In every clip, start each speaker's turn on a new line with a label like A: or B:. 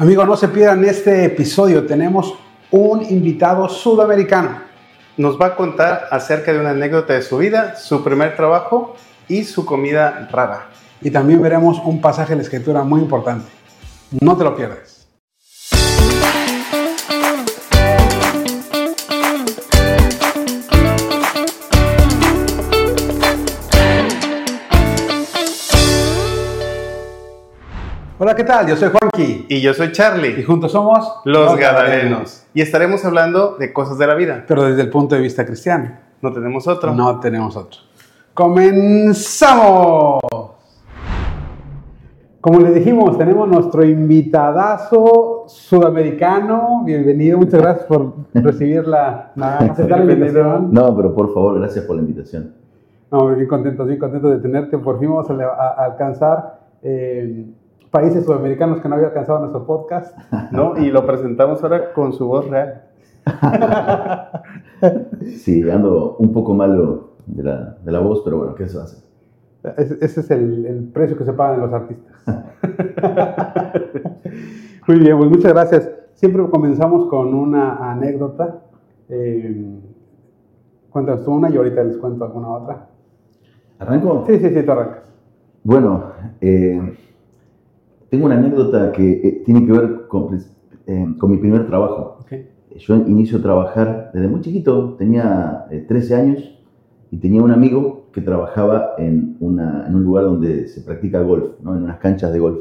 A: Amigos, no se pierdan este episodio. Tenemos un invitado sudamericano.
B: Nos va a contar acerca de una anécdota de su vida, su primer trabajo y su comida rara.
A: Y también veremos un pasaje de la escritura muy importante. No te lo pierdas. Hola, ¿qué tal? Yo soy Juanqui.
B: Y yo soy
A: Y
B: Charlie,
A: juntos somos
B: los Gadarenos. Y estaremos hablando de cosas de la vida.
A: Pero desde el punto de vista cristiano.
B: No tenemos otro.
A: No tenemos otro. ¡Comenzamos! Como les dijimos, tenemos nuestro invitadazo sudamericano. Bienvenido, muchas gracias por recibir la, la, aceptar la invitación.
C: No, pero por favor, gracias por la invitación.
A: No, bien contentos, bien contentos de tenerte. Por fin vamos a, a- a alcanzar eh, países sudamericanos que no había alcanzado nuestro podcast.
B: ¿no? Y lo presentamos ahora con su voz real.
C: Sí, ando un poco malo de la, de la voz, pero bueno, ¿qué se?
A: Ese, ese es el, el precio que se pagan los artistas. Muy bien, pues muchas gracias. Siempre comenzamos con una anécdota. Eh, cuéntanos tú una y ahorita les cuento alguna otra.
C: ¿Arranco?
A: Sí, sí, sí, tú arrancas.
C: Bueno, eh, tengo una anécdota que eh, tiene que ver con, eh, con mi primer trabajo.
A: Ok.
C: Yo inicio a trabajar desde muy chiquito, tenía eh, 13 años y tenía un amigo que trabajaba en, una- en un lugar donde se practica golf, ¿no? en unas canchas de golf.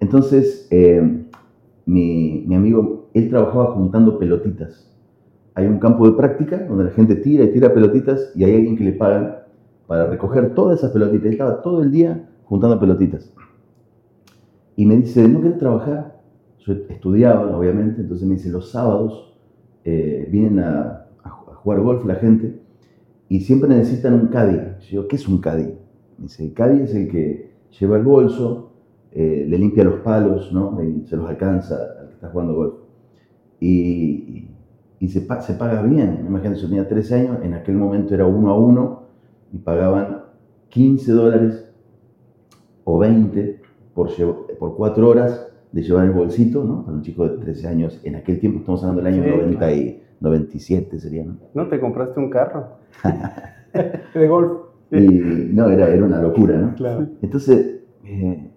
C: Entonces, eh, mi, mi amigo, él trabajaba juntando pelotitas. Hay un campo de práctica donde la gente tira y tira pelotitas y hay alguien que le pagan para recoger todas esas pelotitas. Él estaba todo el día juntando pelotitas. Y me dice, ¿no querés trabajar? Yo estudiaba, obviamente, entonces me dice, los sábados eh, vienen a, a ju- a jugar golf la gente y siempre necesitan un caddy. Yo ¿qué es un caddy? Me dice, el caddy es el que lleva el bolso, eh, le limpia los palos, ¿no? Y se los alcanza al que está jugando golf. Y, y se, pa- se paga bien. Imagínate, yo tenía 13 años, en aquel momento era uno a uno y pagaban 15 dólares o 20 por, por 4 horas de llevar el bolsito, ¿no? Para un chico de 13 años, en aquel tiempo estamos hablando del año
B: Sí,
C: 90 y 97 sería, ¿no?
B: ¿No te compraste un carro?
A: De golf.
C: Y no, era, era una locura, ¿no?
A: Claro.
C: Entonces, eh,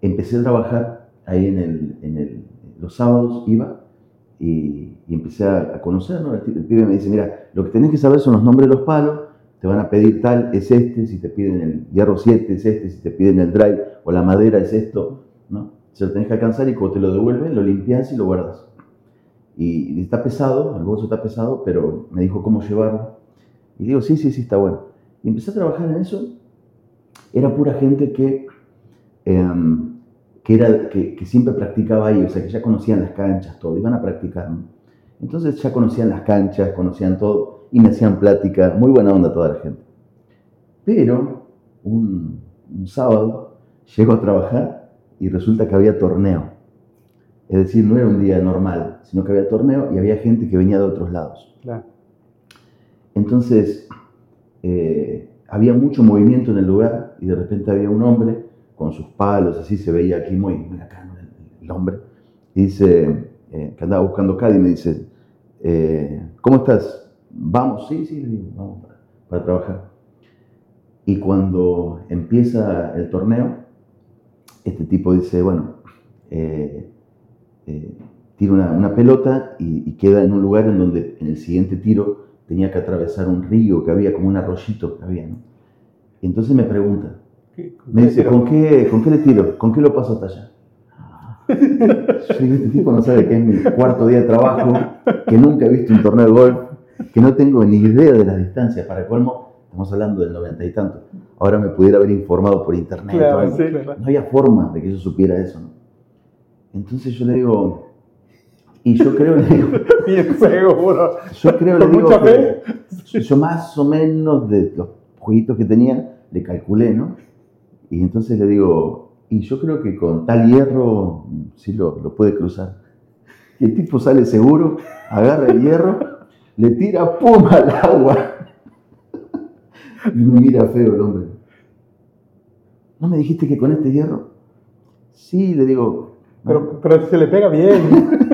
C: empecé a trabajar ahí en el, en el- los sábados, iba y, y empecé a, a conocer, ¿no? El, el pibe me dice, mira, lo que tenés que saber son los nombres de los palos, te van a pedir tal, es este, si te piden el hierro 7, es este, si te piden el drive o la madera, es esto. Se lo tenés que alcanzar y cuando te lo devuelven, lo limpias y lo guardas. Y, está pesado, el bolso está pesado, pero me dijo cómo llevarlo. Y digo, sí, sí, sí, está bueno. Y empecé a trabajar en eso. Era pura gente que, em, que, era, que, siempre practicaba ahí, o sea, que ya conocían las canchas, todo, iban a practicar. Entonces ya conocían las canchas, conocían todo, y me hacían plática, muy buena onda toda la gente. Pero un, un sábado llego a trabajar y resulta que había torneo. Es decir, no era un día normal, sino que había torneo y había gente que venía de otros lados.
A: Claro.
C: Entonces, eh, había mucho movimiento en el lugar y de repente había un hombre con sus palos, así se veía aquí muy, muy acá el, hombre, y dice, eh, que andaba buscando Cádiz, y me dice, eh, ¿cómo estás? Vamos, sí, sí, vamos para, para trabajar. Y cuando empieza el torneo, este tipo dice, bueno, eh, eh, tira una, una pelota y, y queda en un lugar en donde en el siguiente tiro tenía que atravesar un río que había, como un arroyito que había, ¿no? Y entonces me pregunta,
A: ¿Qué-
C: me dice, ¿con qué, ¿con qué le tiro? ¿Con qué lo paso hasta allá? Yo digo, este tipo no sabe que es mi cuarto día de trabajo, que nunca he visto un torneo de golf, que no tengo ni idea de las distancias. Para colmo, estamos hablando del noventa y tanto. Ahora me pudiera haber informado por internet.
A: Claro, sí, claro.
C: No había forma de que yo supiera eso. ¿no? Entonces yo le digo, y yo creo, le digo,
A: Bien seguro.
C: yo creo, le digo que yo más o menos de los jueguitos que tenía, le calculé, ¿no? Y entonces le digo, y yo creo que con tal hierro sí lo, lo puede cruzar. Y el tipo sale seguro, agarra el hierro, le tira pum al agua. Y me mira feo el hombre. ¿No me dijiste que con este hierro? Sí, le digo,
A: Pero, pero se le pega bien.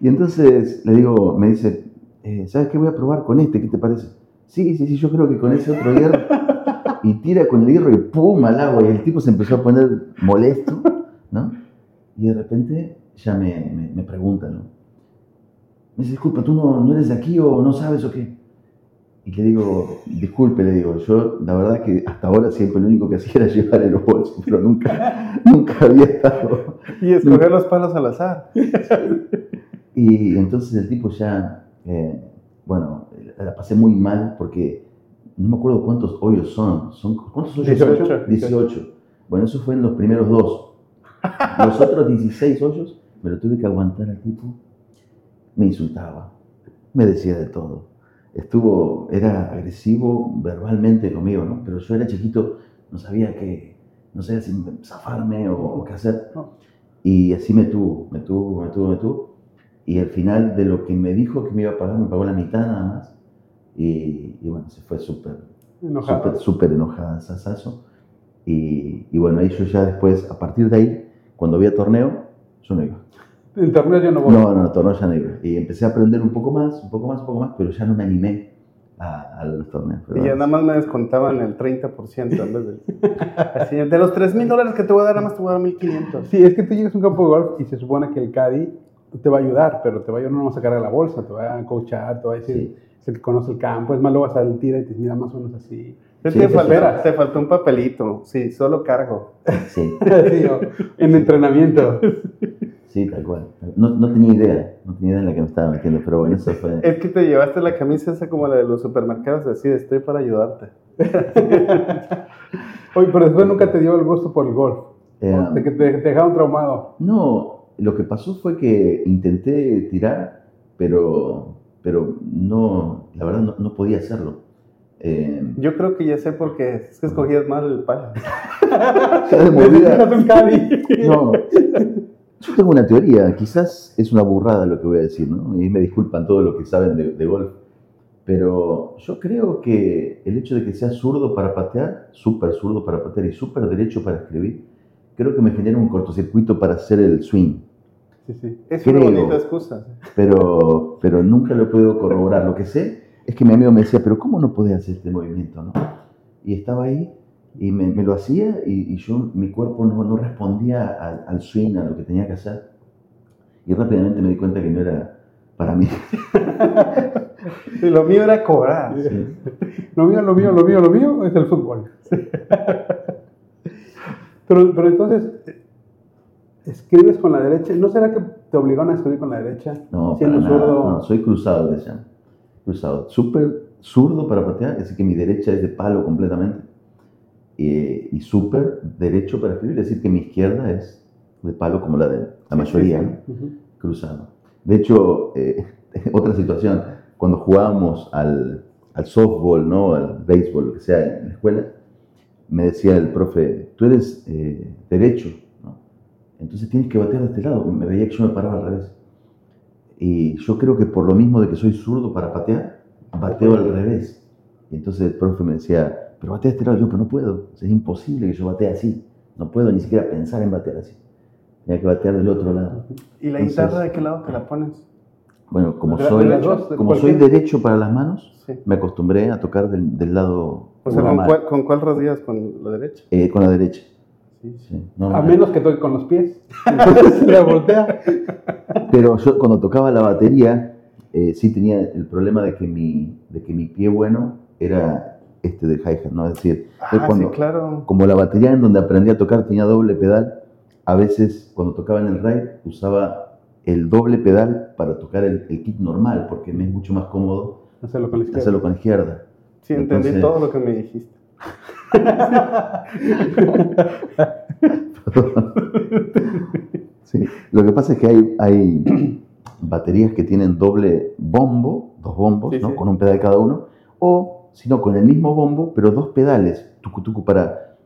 C: Y entonces le digo, me dice, eh, ¿sabes qué voy a probar con este? ¿Qué te parece? Sí, sí, sí, yo creo que con ese otro hierro. Y tira con el hierro y ¡pum! al agua. Y el tipo se empezó a poner molesto, ¿no? Y de repente ya me, me, me pregunta, ¿no? Me dice, disculpa, ¿tú no, no eres de aquí o no sabes o qué? Y le digo, disculpe, le digo, yo la verdad que hasta ahora siempre lo único que hacía era llevar en los bolsos, pero nunca, nunca había estado.
B: Y escoger los palos al azar.
C: Y entonces el tipo ya, eh, bueno, la pasé muy mal porque no me acuerdo cuántos hoyos son. son ¿Cuántos hoyos
A: 18,
C: son? 18. Bueno, eso fue en los primeros dos. Los otros 16 hoyos me lo tuve que aguantar al tipo. Me insultaba, me decía de todo. Estuvo, era agresivo verbalmente conmigo, ¿no? Pero yo era chiquito, no sabía qué, no sabía si zafarme o, o qué hacer.
A: No.
C: Y así me tuvo, me tuvo, me tuvo, me tuvo. Y al final de lo que me dijo que me iba a pagar, me pagó la mitad nada más. Y, y bueno, se fue súper, súper, súper enojada, sasazo. Y, y bueno, ahí yo ya después, a partir de ahí, cuando había torneo, yo no iba.
A: En torneos yo no voy.
C: No, no, torneo ya no iba. Y empecé a aprender un poco más, un poco más, un poco más, pero ya no me animé a, a los torneos.
B: Y
C: Pero-
B: ya nada más me descontaban el 30% en vez de... Así, de los 3 mil dólares que te voy a dar, nada más te voy a dar 1500.
A: Sí, es que tú llegas a un campo de golf y se supone que el caddy te va a ayudar, pero te va a ayudar no a sacar la bolsa, te va a coachar, te va a decir,
C: Sí.
A: es el que conoce el campo, es más, luego vas al tira y te mira, más o menos así.
B: Es
C: Sí,
B: que
C: te
B: faltó, te faltó un papelito. Sí, solo cargo.
C: Sí,
A: Sí, en entrenamiento.
C: sí, tal cual. No, no tenía idea, no tenía idea en la que me estaba metiendo, pero bueno, eso fue...
B: Es que te llevaste la camisa esa como la de los supermercados, así estoy para ayudarte.
A: Oye, pero después nunca te dio el gusto por el golf.
C: Eh,
A: O de que te, te dejaron traumado.
C: No, lo que pasó fue que intenté tirar, pero, pero no, la verdad no, no podía hacerlo. Eh,
B: Yo creo que ya sé por qué. Es que escogías mal el palo.
C: de movida- no. Yo tengo una teoría, quizás es una burrada lo que voy a decir, ¿no? Y me disculpan todos los que saben de, de golf, pero yo creo que el hecho de que sea zurdo para patear, súper zurdo para patear y súper derecho para escribir, creo que me genera un cortocircuito para hacer el swing.
A: Sí, sí.
B: Es una
C: Creo.
B: bonita excusa.
C: pero, pero nunca lo he podido corroborar. Lo que sé es que mi amigo me decía, pero ¿cómo no podés hacer este movimiento? No? Y estaba ahí y me, me lo hacía y, y yo, mi cuerpo no, no respondía al, al swing, a lo que tenía que hacer. Y rápidamente me di cuenta que no era para mí.
B: Lo mío era cobrar.
C: Sí.
A: Lo mío, lo mío, lo mío, lo mío es el fútbol. Pero, pero entonces, ¿escribes con la derecha? ¿No será que te obligaron a escribir con la derecha?
C: No, para
A: Siendo
C: nada,
A: zurdo.
C: no, soy cruzado, decían. Cruzado. Súper zurdo para patear, decir, que mi derecha es de palo completamente. Y, y súper derecho para escribir, es decir, que mi izquierda es de palo como la de la mayoría. ¿no?
A: Ujú.
C: cruzado. De hecho, eh, otra situación, cuando jugábamos al, al softball, ¿no? al béisbol, lo que sea, en la escuela, me decía el profe, tú eres eh, derecho, ¿no? entonces tienes que batear de este lado. Me veía que yo me paraba al revés. Y yo creo que por lo mismo de que soy zurdo para patear, bateo al revés. Y entonces el profe me decía, pero batea de este lado. Yo, pero no puedo, es imposible que yo batee así. No puedo ni siquiera pensar en batear así. Tenía que batear del otro lado.
B: ¿Y la
C: Entonces-
B: guitarra de qué lado te la pones?
C: Bueno, como
A: De
C: soy,
A: de las dos, de
C: como soy derecho para las manos,
B: Sí.
C: me acostumbré a tocar del, del lado
B: O sea, ¿con cuál, ¿con cuál rodillas? ¿Con la derecha?
C: eh, con la derecha.
B: Sí, sí.
C: sí, no,
A: A
C: no,
A: menos que toque con los pies. Entonces la voltea.
C: Pero yo cuando tocaba la batería, eh, sí tenía el problema de que mi, de que mi pie bueno era este del hi-hat, ¿no? Es decir,
B: Ah,
C: cuando,
B: sí, claro.
C: como la batería en donde aprendí a tocar tenía doble pedal, a veces cuando tocaba en el ride usaba el doble pedal para tocar el, el kick normal, porque me es mucho más cómodo
A: Hacerlo con la izquierda.
C: hacerlo con la izquierda.
B: Sí, entendí
C: Entonces-
B: todo lo que me dijiste.
C: Sí, Lo que pasa es que hay, hay baterías que tienen doble bombo, dos bombos,
B: Sí,
C: ¿no?
B: sí.
C: con un pedal cada uno, o si no, con el mismo bombo, pero dos pedales, tucu, tucu, para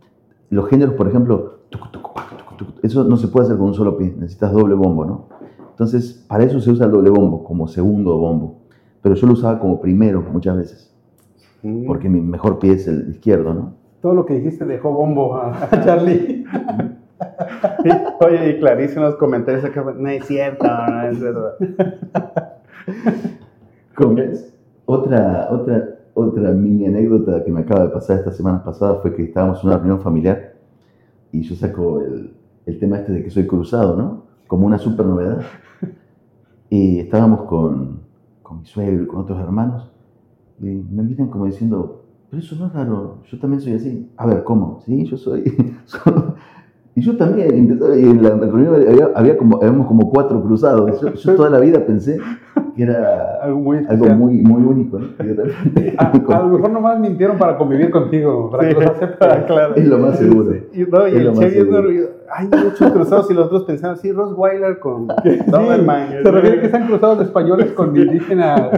C: los géneros, por ejemplo, tucu, tucu, pac, tucu, tucu. eso no se puede hacer con un solo pie, necesitas doble bombo, ¿no? Entonces, para eso se usa el doble bombo, como segundo bombo, pero yo lo usaba como primero muchas veces, porque mi mejor pie es el izquierdo, ¿no?
A: Todo lo que dijiste dejó bombo a, Charlie.
B: Oye, y Clarice en los comentarios acá, no es cierto, no es verdad.
C: ¿Cómo es? Otra, otra, otra mini anécdota que me acaba de pasar esta semana pasada fue que estábamos en una reunión familiar y yo saco el, el tema este de que soy cruzado, ¿no? Como una super novedad. Y estábamos con, con mi suegro y con otros hermanos y me miran como diciendo, pero eso no es raro, yo también soy así. A ver, ¿cómo? Sí, yo soy. y yo también, en la reunión había, había como, habíamos como cuatro cruzados. Yo, yo toda la vida pensé que era
A: Algo muy
C: algo muy, muy único, ¿no? Y de repente
A: A, a lo mejor nomás mintieron para convivir contigo, para que los aceptes.
B: claro.
C: es lo más seguro.
B: Y, no, y el
C: seguro.
B: orgulloso. Hay muchos cruzados y los otros pensaban, sí, Ross Weiler con Doberman.
A: Se refiere que están cruzados de españoles con indígenas.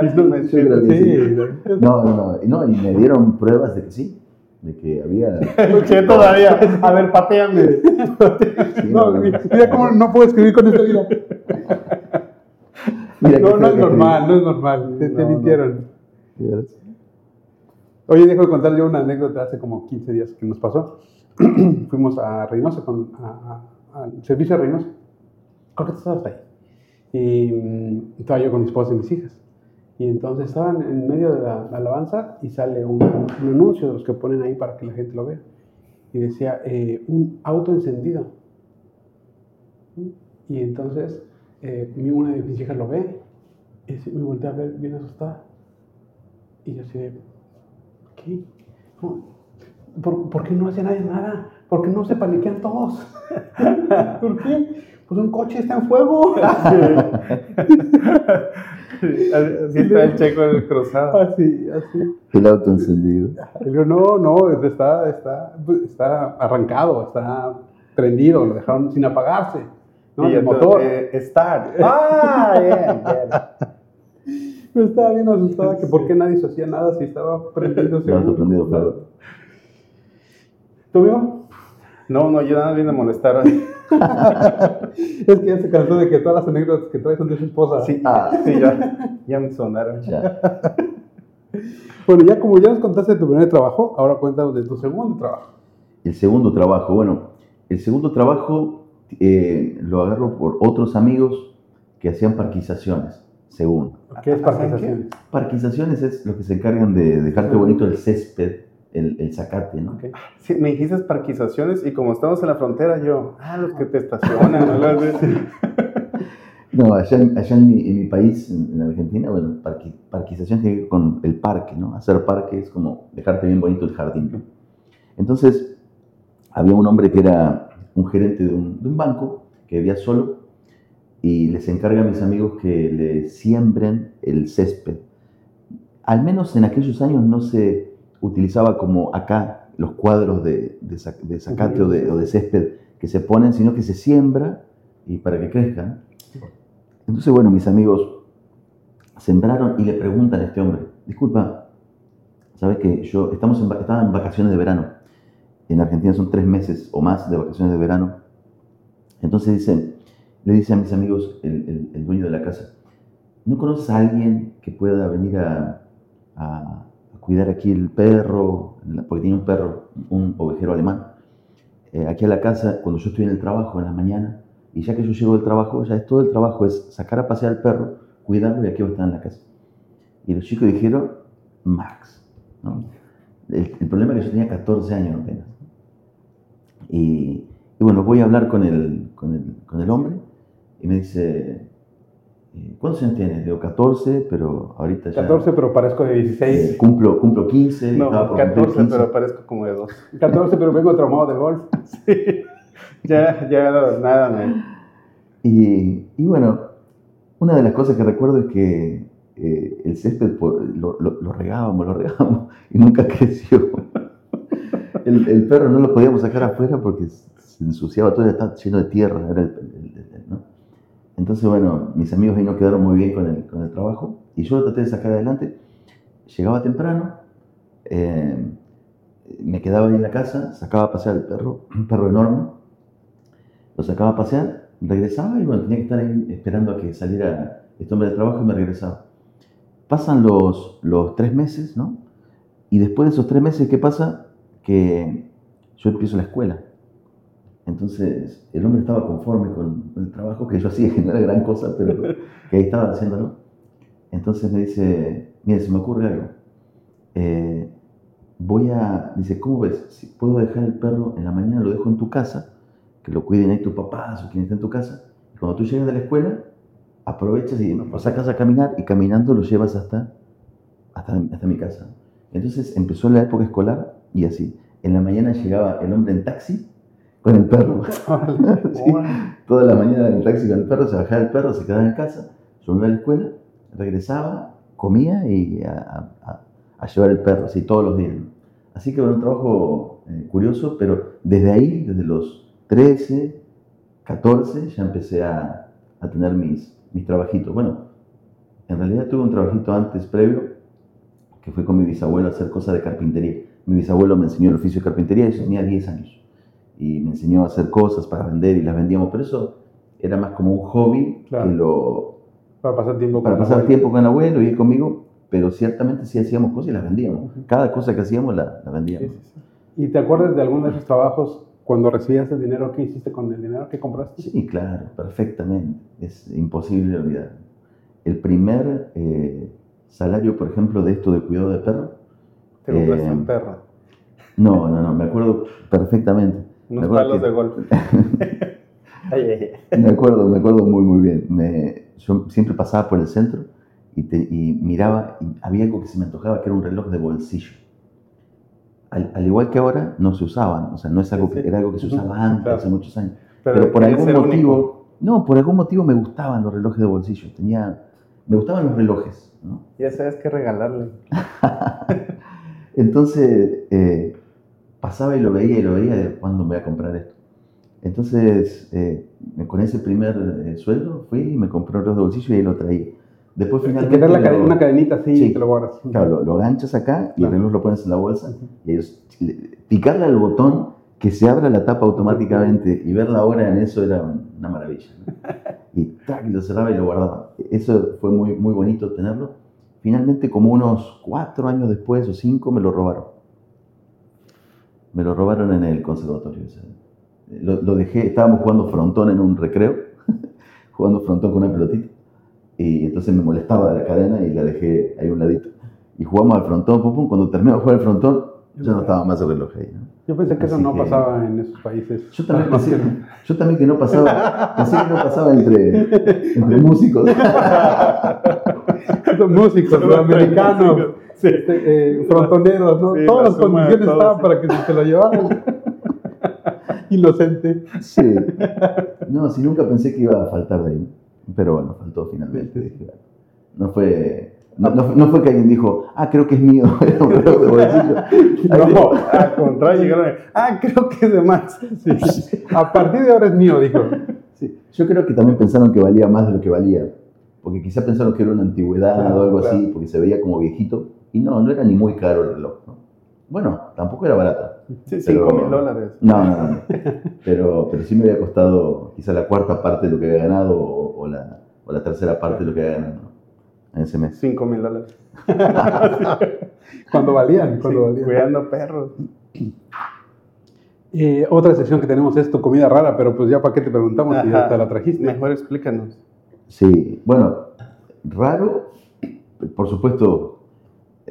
B: Sí,
C: sí.
A: Sí.
C: No, no, no, y me dieron pruebas de que sí, de que había...
B: escuché todavía. A ver, pateame.
C: sí,
A: No,
C: no,
A: mira mira cómo no puedo escribir con esta vida.
C: Mira
A: No, no es
C: que
A: normal, no es normal. Te, te mintieron. Oye, dejo de contar yo una anécdota hace como 15 días que nos pasó. Fuimos a Reynosa, con, al servicio de Reynosa. Creo que tú estabas ahí. Y mm, estaba yo con mi esposa y mis hijas. Y entonces estaban en medio de la, la alabanza y sale un, un anuncio de los que ponen ahí para que la gente lo vea. Y decía, eh, un auto encendido. Y entonces eh, una de mis hijas lo ve y me voltea a ver bien asustada. Y yo así de, ¿qué? ¿Por, por qué no hace nadie nada? ¿Por qué no se paniquean todos? ¿Por qué? Pues un coche está en fuego.
B: Así está el checo del cruzado.
A: así, así.
C: El auto encendido.
A: No, no, está, está, está arrancado, está prendido, lo dejaron sin apagarse. ¿no?
B: Y
A: El motor.
B: eh, start. Ah, bien, bien.
A: Yo estaba bien asustada que por qué nadie se hacía nada si estaba prendido.
C: El auto prendido, claro.
A: ¿Tú vio?
B: No, no, yo nada más vine a molestar.
A: Es que ya se cansó de que todas las anécdotas que trae son de su esposa.
B: Sí,
C: Ah.
B: sí, ya, ya me sonaron.
C: Ya.
A: Bueno, ya como ya nos contaste de tu primer trabajo, ahora cuéntanos de tu segundo trabajo.
C: El segundo trabajo, bueno, el segundo trabajo eh, lo agarro por otros amigos que hacían parquizaciones, según.
A: ¿Qué es
B: ¿Hacen
A: parquizaciones?
C: Parquizaciones es los que se encargan de dejarte bonito el césped, el, el zacate, ¿no?
A: Ok.
B: Sí, me dijiste parquizaciones y como estamos en la frontera, yo, ah, los que te estacionan. ¿no?
C: No, allá, allá en, mi, en mi país, en, en Argentina, bueno, parqui- parquización tiene que ver con el parque, ¿no? Hacer parque es como dejarte bien bonito el jardín. Entonces, había un hombre que era un gerente de un, de un banco que vivía solo y les encarga a mis amigos que le siembren el césped. Al menos en aquellos años no se utilizaba como acá los cuadros de, de, de zacate o de, o de césped que se ponen, sino que se siembra y para que crezca. Entonces, bueno, mis amigos sembraron y le preguntan a este hombre, disculpa, ¿sabes que yo estamos en, estaba en vacaciones de verano? En Argentina son tres meses o más de vacaciones de verano. Entonces dice, le dice a mis amigos, el, el- el dueño de la casa, ¿no conoces a alguien que pueda venir a- a cuidar aquí el perro? Porque tiene un perro, un ovejero alemán. eh, aquí a la casa, cuando yo estoy en el trabajo en la mañana, y ya que yo llego del trabajo, ya es todo el trabajo es sacar a pasear al perro, cuidarlo y aquí va a estar en la casa. Y los chicos dijeron, Max. ¿no? El, el problema es que yo tenía 14 años apenas. Y, y bueno, voy a hablar con el, con el, con el hombre y me dice, ¿cuántos años tienes? Digo, 14, pero ahorita ya...
A: 14, pero parezco de
C: eh,
A: 16.
C: cumplo, cumplo 15,
B: No,
C: estaba por cumplir
B: 14,
C: 15.
B: pero parezco como de dos.
A: 14, pero vengo traumado del golf.
B: Ya, ya, nada, me.
C: Y, y bueno, una de las cosas que recuerdo es que eh, el césped por- lo, lo- lo regábamos, lo regábamos y nunca creció. El, el perro no lo podíamos sacar afuera porque se ensuciaba todo, estaba lleno de tierra. Era el- el- ¿no? Entonces, bueno, mis amigos ahí no quedaron muy bien con el, con el trabajo y yo lo traté de sacar adelante. Llegaba temprano, eh, me quedaba ahí en la casa, sacaba a pasear al perro, un perro enorme, lo sacaba a pasear, regresaba y bueno, tenía que estar ahí esperando a que saliera este hombre de trabajo y me regresaba. Pasan los, los tres meses, ¿no? Y después de esos tres meses, ¿qué pasa? Que yo empiezo la escuela. Entonces, el hombre estaba conforme con el trabajo que yo hacía, que no era gran cosa, pero que ahí estaba haciéndolo. Entonces me dice, mire, se me ocurre algo. Eh, voy a, dice, ¿cómo ves? Si puedo dejar el perro en la mañana, lo dejo en tu casa, que lo cuiden ahí tus papás o quien esté en tu casa. Y cuando tú llegas de la escuela, aprovechas y lo sacas a caminar y caminando lo llevas hasta, hasta, hasta mi casa. Entonces empezó la época escolar y así. En la mañana llegaba el hombre en taxi con el perro. Sí, Toda la mañana en el taxi con el perro, se bajaba el perro, se quedaba en casa, yo me iba a la escuela, regresaba, comía y a, a- a llevar el perro, así todos los días. Así que bueno, un trabajo eh, curioso, pero desde ahí, desde los 13, 14, ya empecé a, a tener mis, mis trabajitos. Bueno, en realidad tuve un trabajito antes, previo, que fue con mi bisabuelo a hacer cosas de carpintería. Mi bisabuelo me enseñó el oficio de carpintería y yo tenía 10 años. Y me enseñó a hacer cosas para vender y las vendíamos, pero eso era más como un hobby
A: Claro.
C: que lo,
A: Para pasar tiempo
C: para
A: con
C: pasar
A: la
C: tiempo con el abuelo y conmigo, pero ciertamente sí hacíamos cosas y las vendíamos. Cada cosa que hacíamos la, la vendíamos.
A: sí, sí. ¿Y te acuerdas de alguno de esos trabajos cuando recibías el dinero? ¿Qué hiciste con el dinero que compraste?
C: Sí, claro, perfectamente. Es imposible olvidar. El primer eh, salario, por ejemplo, de esto de cuidado de perro,
B: Te compraste
C: Eh,
B: un perro.
C: no, no, no, me acuerdo perfectamente.
B: Unos
C: me
B: palos
C: que-
B: de golf.
C: Me acuerdo, me acuerdo muy, muy bien. Me- yo siempre pasaba por el centro y, te- y miraba, y había algo que se me antojaba, que era un reloj de bolsillo. Al, al igual que ahora, no se usaban, o sea, no es algo que, era algo que se usaba antes,
A: claro.
C: hace muchos años. Pero, por
B: eres
C: algún
B: único.
C: motivo, no, por algún motivo me gustaban los relojes de bolsillo. Tenía, me gustaban los relojes, ¿no?
B: Ya sabes qué regalarle.
C: Entonces, eh, pasaba y lo veía y lo veía de cuándo voy a comprar esto. Entonces, eh, con ese primer eh, sueldo fui y me compré un reloj de bolsillo y ahí lo traía. Después
A: Y
C: finalmente
A: dar la
C: lo-
A: una cadenita así
C: Sí.
A: y te lo guardas.
C: claro, lo, lo ganchas acá y el
A: Claro.
C: reloj lo pones en la bolsa y picarle al botón que se abra la tapa automáticamente y ver la hora en eso era una maravilla. ¿no? Y tac, lo cerraba y lo guardaba. Eso fue muy, muy bonito tenerlo. Finalmente, como unos cuatro años después o cinco, me lo robaron. Me lo robaron en el conservatorio. o sea, lo, lo dejé, estábamos jugando frontón en un recreo, jugando frontón con una pelotita. Y entonces me molestaba la cadena y la dejé ahí a un ladito. Y jugamos al frontón, pum, pum. Cuando terminamos de jugar al frontón, ya no estaba más el reloj ahí. ¿no?
A: Yo pensé que eso
C: Así
A: no
C: que-
A: pasaba en esos países.
C: Yo también, pensé,
A: que-
C: yo también que no pasaba, pensé que no pasaba entre, entre músicos.
A: Son músicos,
B: Son
A: americanos,
B: Sí.
A: este, eh, frontoneros, ¿no?
B: Sí,
A: Todas
B: la
A: las condiciones estaban
B: sí.
A: para que se te lo llevaran. Inocente.
C: Sí. No, si nunca pensé que iba a faltar de ahí. Pero bueno, faltó finalmente.
A: Sí, sí.
C: dije, No fue, no, no- no fue que alguien dijo, ah, creo que es mío.
B: No, al contrario, llegaron. Ah, creo que es de más.
A: Sí. A partir de ahora es mío, dijo.
C: Sí, Yo creo que también pensaron que valía más de lo que valía. Porque quizá pensaron que era una antigüedad
A: Claro,
C: o algo
A: claro.
C: así, porque se veía como viejito. Y no, no era ni muy caro el reloj. ¿no? Bueno, tampoco era barato.
B: Sí,
C: Pero-
B: 5 mil dólares.
C: No, no, no. Pero, pero sí me había costado quizá la cuarta parte de lo que había ganado o, o la, o la tercera parte de lo que había ganado en ese mes.
B: 5 mil dólares.
A: Cuando valían, cuando
B: Sí,
A: valían.
B: cuidando perros.
A: Eh, otra sección que tenemos es tu comida rara, pero pues ya para qué te preguntamos si ya te la trajiste.
B: Mejor explícanos.
C: Sí, bueno, raro, por supuesto,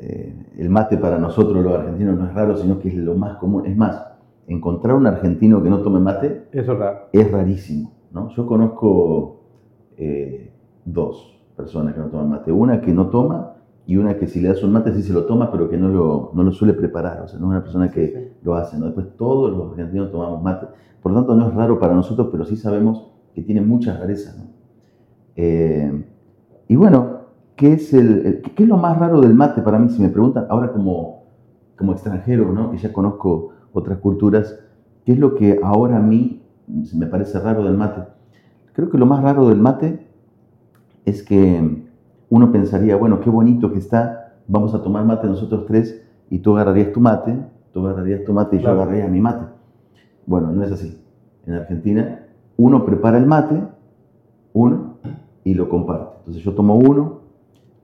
C: eh, el mate para nosotros los argentinos no es raro, sino que es lo más común. Es más, encontrar un argentino que no tome mate
A: Eso es raro.
C: es rarísimo, ¿no? Yo conozco eh, dos personas que no toman mate. Una que no toma y una que si le das un mate sí se lo toma, pero que no lo, no lo suele preparar. O sea, no es una persona que
A: Sí,
C: lo hace, ¿no? Después todos los argentinos tomamos mate. Por lo tanto, no es raro para nosotros, pero sí sabemos que tiene muchas rarezas, ¿no? Eh, y bueno, ¿qué es, el, el- qué es lo más raro del mate para mí? Si me preguntan, ahora como, como extranjero, ¿no? que ya conozco otras culturas, ¿qué es lo que ahora a mí me parece raro del mate? Creo que lo más raro del mate es que uno pensaría, bueno, qué bonito que está, vamos a tomar mate nosotros tres y tú agarrarías tu mate, tú agarrarías tu mate y
A: Claro.
C: yo agarraría mi mate. Bueno, no es así. En Argentina, uno prepara el mate, uno, y lo comparte. Entonces yo tomo uno,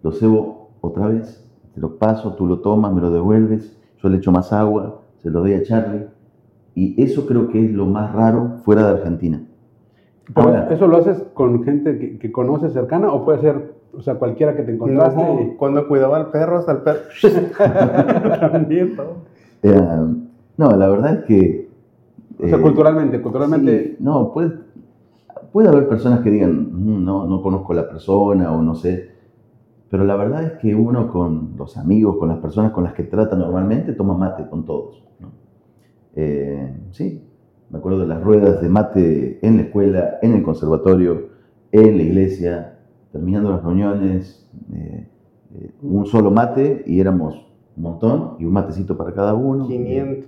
C: lo cebo otra vez, te lo paso, tú lo tomas, me lo devuelves, yo le echo más agua, se lo doy a Charlie, Y eso creo que es lo más raro fuera de Argentina.
A: Pero
C: Ahora-
A: ¿Eso lo haces con gente que, que conoces cercana o puede ser, o sea, cualquiera que te encontraste?
B: No, cuando cuidaba al perro, hasta el perro. También, ¿no?
C: Eh, no, la verdad es que...
A: O sea,
C: eh,
A: culturalmente, culturalmente.
C: Sí, no, puede, puede haber personas que digan, "Mm, no, no conozco a la persona o no sé, pero la verdad es que uno con los amigos, con las personas con las que trata normalmente, toma mate con todos. Eh, sí, me acuerdo de las ruedas de mate en la escuela, en el conservatorio, en la iglesia, terminando las reuniones, eh, eh, un solo mate y éramos un montón y un matecito para cada uno.
B: 500.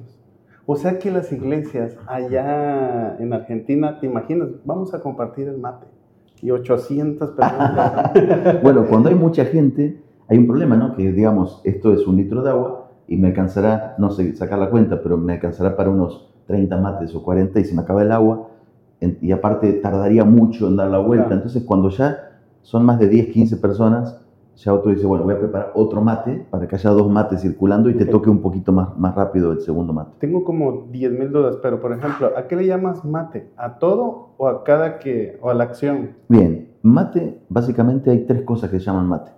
B: O sea que las iglesias allá en Argentina, ¿te imaginas? Vamos a compartir el mate. Y 800 personas.
C: Bueno, cuando hay mucha gente, hay un problema, ¿no? Que digamos, esto es un litro de agua y me alcanzará, no sé sacar la cuenta, pero me alcanzará para unos 30 mates o 40 y se me acaba el agua. y aparte tardaría mucho en dar la vuelta.
A: Claro.
C: Entonces, cuando ya son más de 10, 15 personas, ya otro dice, bueno, voy a preparar otro mate para que haya dos mates circulando y te toque un poquito más, más rápido el segundo mate.
B: Tengo como 10 mil dudas, pero por ejemplo, ¿a qué le llamas mate? ¿A todo o a cada que, o a la acción?
C: Bien, mate, básicamente hay tres cosas que se llaman mate.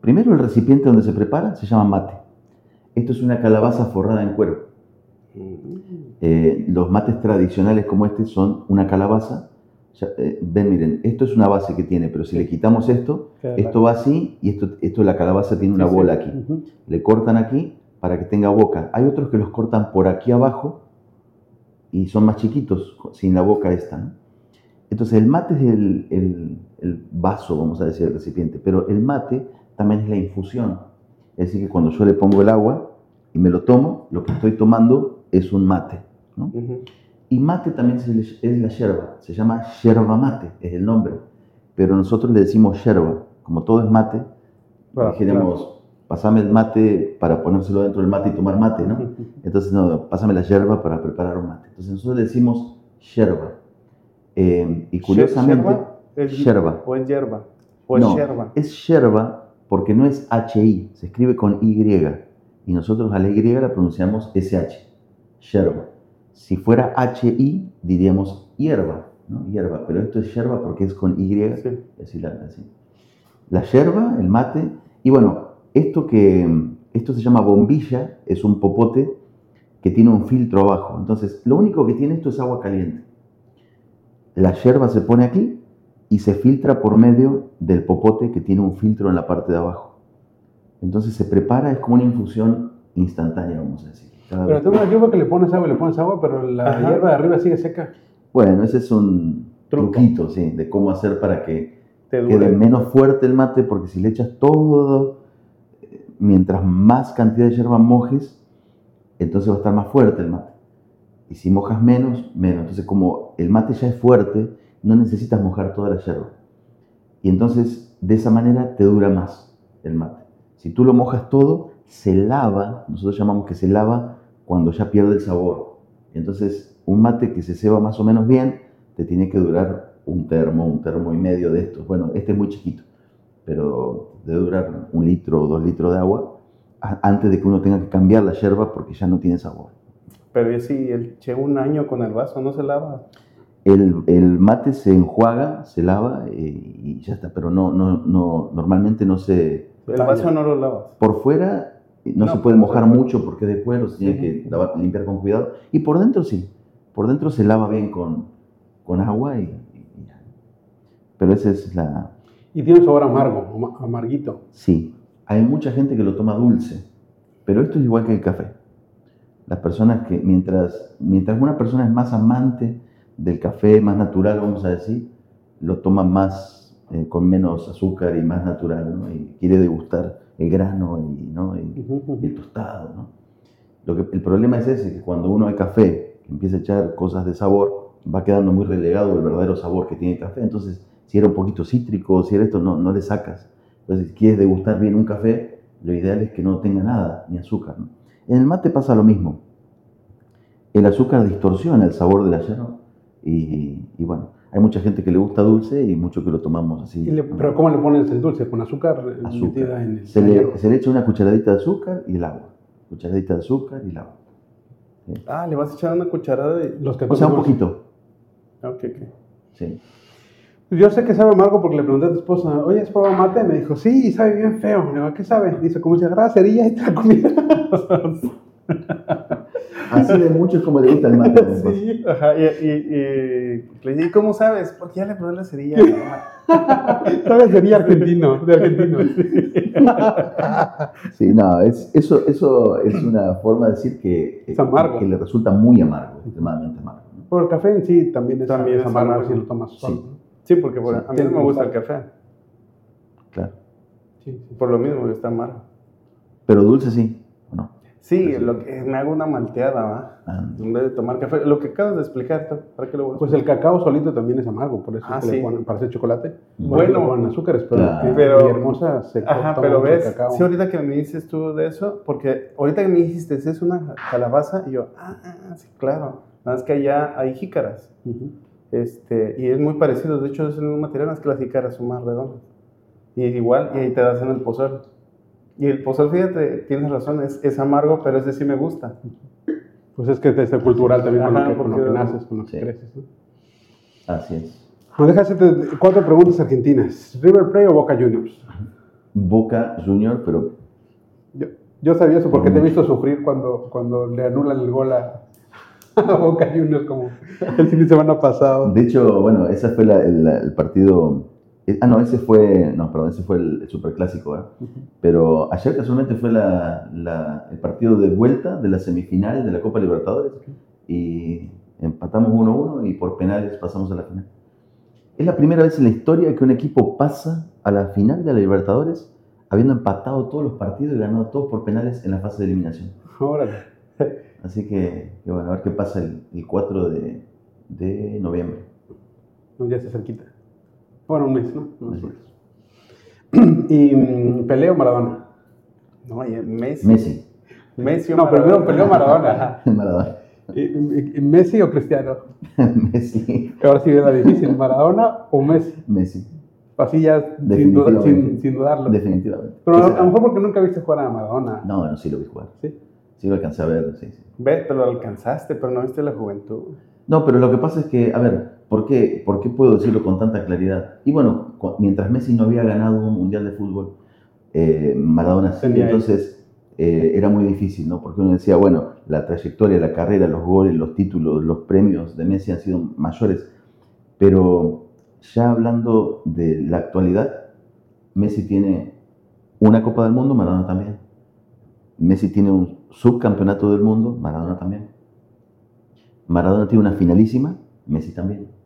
C: Primero, el recipiente donde se prepara se llama mate. Esto es una calabaza forrada en cuero. Eh, los mates tradicionales como este son una calabaza. Ya, eh, ven, miren, esto es una base que tiene, pero si le quitamos esto,
A: Queda
C: esto va así y esto, esto la calabaza tiene una
B: Sí, sí.
C: bola aquí. Le cortan aquí para que tenga boca. Hay otros que los cortan por aquí abajo y son más chiquitos, sin la boca esta. ¿no? Entonces el mate es el, el- el vaso, vamos a decir, el recipiente, pero el mate también es la infusión. Es decir, que cuando yo le pongo el agua y me lo tomo, lo que estoy tomando es un mate. ¿no? Y mate también es la yerba, se llama yerba mate, es el nombre. Pero nosotros le decimos yerba, como todo es mate,
A: Claro,
C: dijéramos, pasame el mate para ponérselo dentro del mate y tomar mate, ¿no? Entonces, no, pásame la yerba para preparar un mate. Entonces, nosotros le decimos yerba. Eh, y curiosamente,
B: ¿Yerba? ¿Es-
C: yerba.
B: ¿O es hierba? ¿O es
C: No.
B: yerba?
C: es yerba porque no es HI, se escribe con Y. Y nosotros a la Y la pronunciamos SH, yerba. Si fuera HI, diríamos hierba, ¿no? Hierba, pero esto es yerba porque es con Y,
B: Sí.
C: así la, así. La yerba, el mate, y bueno, esto que esto se llama bombilla, es un popote que tiene un filtro abajo. Entonces, lo único que tiene esto es agua caliente. La yerba se pone aquí y se filtra por medio del popote que tiene un filtro en la parte de abajo. Entonces se prepara, es como una infusión instantánea, vamos a decir. Cada
A: Pero tengo una hierba que le pones agua y le pones agua, pero la
B: Ajá.
A: hierba de arriba sigue seca.
C: Bueno, ese es un
B: Truco.
C: truquito, sí, de cómo hacer para que
B: Te
C: quede menos fuerte el mate, porque si le echas todo, mientras más cantidad de yerba mojes, entonces va a estar más fuerte el mate. Y si mojas menos, menos. Entonces, como el mate ya es fuerte, no necesitas mojar toda la yerba. Y entonces, de esa manera, te dura más el mate. Si tú lo mojas todo, se lava, nosotros llamamos que se lava cuando ya pierde el sabor. Entonces, un mate que se ceba más o menos bien, te tiene que durar un termo, un termo y medio de estos. Bueno, este es muy chiquito, pero debe durar un litro o dos litros de agua antes de que uno tenga que cambiar la yerba porque ya no tiene sabor.
B: Pero ¿y si el che un año con el vaso no se lava?
C: El, el mate se enjuaga, se lava eh, y ya está, pero no, no, no, normalmente no se...
B: El vaso no lo lavas.
C: Por fuera no,
B: No,
C: se puede mojar mucho porque es de cuero, se tiene que lavar- limpiar con cuidado. Y por dentro sí, por dentro se lava bien con, con agua y. Pero esa es la...
A: Y tiene un sabor amargo, ama- amarguito.
C: Sí, hay mucha gente que lo toma dulce, pero esto es igual que el café. Las personas que, mientras, mientras una persona es más amante del café, más natural, vamos a decir, lo toma más, eh, con menos azúcar y más natural, ¿no? Y quiere degustar el grano y, ¿no? y,
A: Ujú,
C: y el tostado, ¿no? Lo que, el problema es ese, que cuando uno al café empieza a echar cosas de sabor, va quedando muy relegado el verdadero sabor que tiene el café. Entonces, si era un poquito cítrico, si era esto, no, no le sacas. Entonces, si quieres degustar bien un café, lo ideal es que no tenga nada, ni azúcar. ¿no? En el mate pasa lo mismo. El azúcar distorsiona el sabor de la yerba y, y bueno, hay mucha gente que le gusta dulce y mucho que lo tomamos así.
A: Y le-
C: ¿no?
A: pero ¿cómo le pones el dulce? ¿Con azúcar, eh,
C: Azúcar.
A: metida en el
C: Se le,
A: hierba?
C: se le echa una cucharadita de azúcar y el agua. Cucharadita de azúcar y el agua.
B: Ah, le vas a echar una cucharada de.
A: Los que
C: O sea, un poquito.
B: Ok, ok.
C: Sí.
A: Yo sé que sabe amargo porque le pregunté a tu esposa, oye, ¿has probado mate? Me dijo, sí, sabe bien feo. Le digo, ¿a qué sabe? Dice, como si agarrara cerilla y te la comiera.
C: Así de muchos como le gusta el mate.
B: Sí, ajá. Y, y, y le dije, ¿y cómo sabes? Porque ya le probé la cerilla.
A: sabe a cerilla argentino, de argentino.
C: Sí, no, es, eso, eso es una forma de decir que,
A: Es amargo.
C: que le resulta muy amargo, extremadamente amargo. ¿no?
A: Por el café en sí también es,
B: También
A: es
B: es
A: amargo,
B: amargo.
A: si lo tomas solo.
C: Sí.
A: ¿no?
B: Sí, porque por-
C: Sí.
B: a mí no me gusta el café.
C: Claro.
A: Sí, sí.
B: Por lo mismo que está amargo.
C: Pero dulce sí, ¿o no?
B: Sí, lo que, me hago una malteada, ¿va?
C: Ah,
B: En vez de tomar café. Lo que acabas de explicar. ¿para qué lo voy a
A: Pues el cacao solito también es amargo, por eso
B: Ah,
A: que le
B: sí.
A: ponen para hacer chocolate.
C: Bueno.
A: Ponen azúcares, pero,
C: Claro.
B: Pero-
A: mi hermosa se
B: Ajá, pero ves,
A: cacao.
B: sí, ahorita que me dices tú de eso, porque ahorita que me dijiste, es una calabaza, y yo, ah, ah, ah, sí, claro. Nada más que allá hay jícaras. Este, y es muy parecido, de hecho es el mismo material, más que las jícaras son más redondas. Y es igual, y ahí te das en el pozol. Y el pozol, fíjate, tienes razón, es, es amargo, pero ese sí me gusta.
A: Pues es que es cultural también con,
B: Ajá,
A: lo que, con lo que naces, con lo que
C: Sí.
A: creces. ¿no?
C: así es.
A: Bueno, deja hacerte cuatro preguntas argentinas. ¿River Plate o Boca Juniors?
C: Boca Junior, pero
A: Yo, yo sabía eso porque te he visto sufrir cuando, cuando le anulan el gol a, a Boca Juniors como el fin de semana pasado.
C: de hecho, bueno, ese fue la- el, el partido. Eh, Ah, no, ese fue. No, perdón, ese fue el, superclásico, ¿eh? Pero ayer casualmente fue la- la- el partido de vuelta de la semifinal de la Copa Libertadores y empatamos 1-1 y por penales pasamos a la final. Es la primera vez en la historia que un equipo pasa a la final de la Libertadores habiendo empatado todos los partidos y ganado todos por penales en la fase de eliminación.
A: Órale.
C: Así que, que bueno, a ver qué pasa el, el 4 de, de noviembre.
A: No, ya está cerquita. Bueno, un mes, ¿no? Más. ¿Y mm, Peleo Maradona?
B: No, y Messi.
C: Messi,
B: Messi o
A: No,
B: Maradona.
A: primero peleó Maradona.
C: Maradona.
A: ¿Y- y- y ¿Messi o Cristiano?
C: Messi,
A: Ahora sí era difícil, ¿Maradona o Messi?
C: Messi,
A: Así ya sin, duda-
C: Definitivamente.
A: sin, sin dudarlo.
C: definitivamente.
A: Pero a,
C: ¿Qué
A: a lo mejor porque nunca viste jugar a Maradona.
C: No, bueno, sí lo vi jugar.
A: ¿Sí?
C: Sí lo alcancé a ver, sí, sí.
B: Ve, te lo alcanzaste, pero no viste la juventud.
C: No, pero lo que pasa es que, a ver, ¿por qué, por qué puedo decirlo con tanta claridad? Y bueno, mientras Messi no había ganado un mundial de fútbol, eh, Maradona sí, entonces eh, era muy difícil, ¿no? Porque uno decía, bueno, la trayectoria, la carrera, los goles, los títulos, los premios de Messi han sido mayores, pero ya hablando de la actualidad, Messi tiene una Copa del Mundo, Maradona también. Messi tiene un subcampeonato del mundo, Maradona también. Maradona tiene una finalísima, Messi también.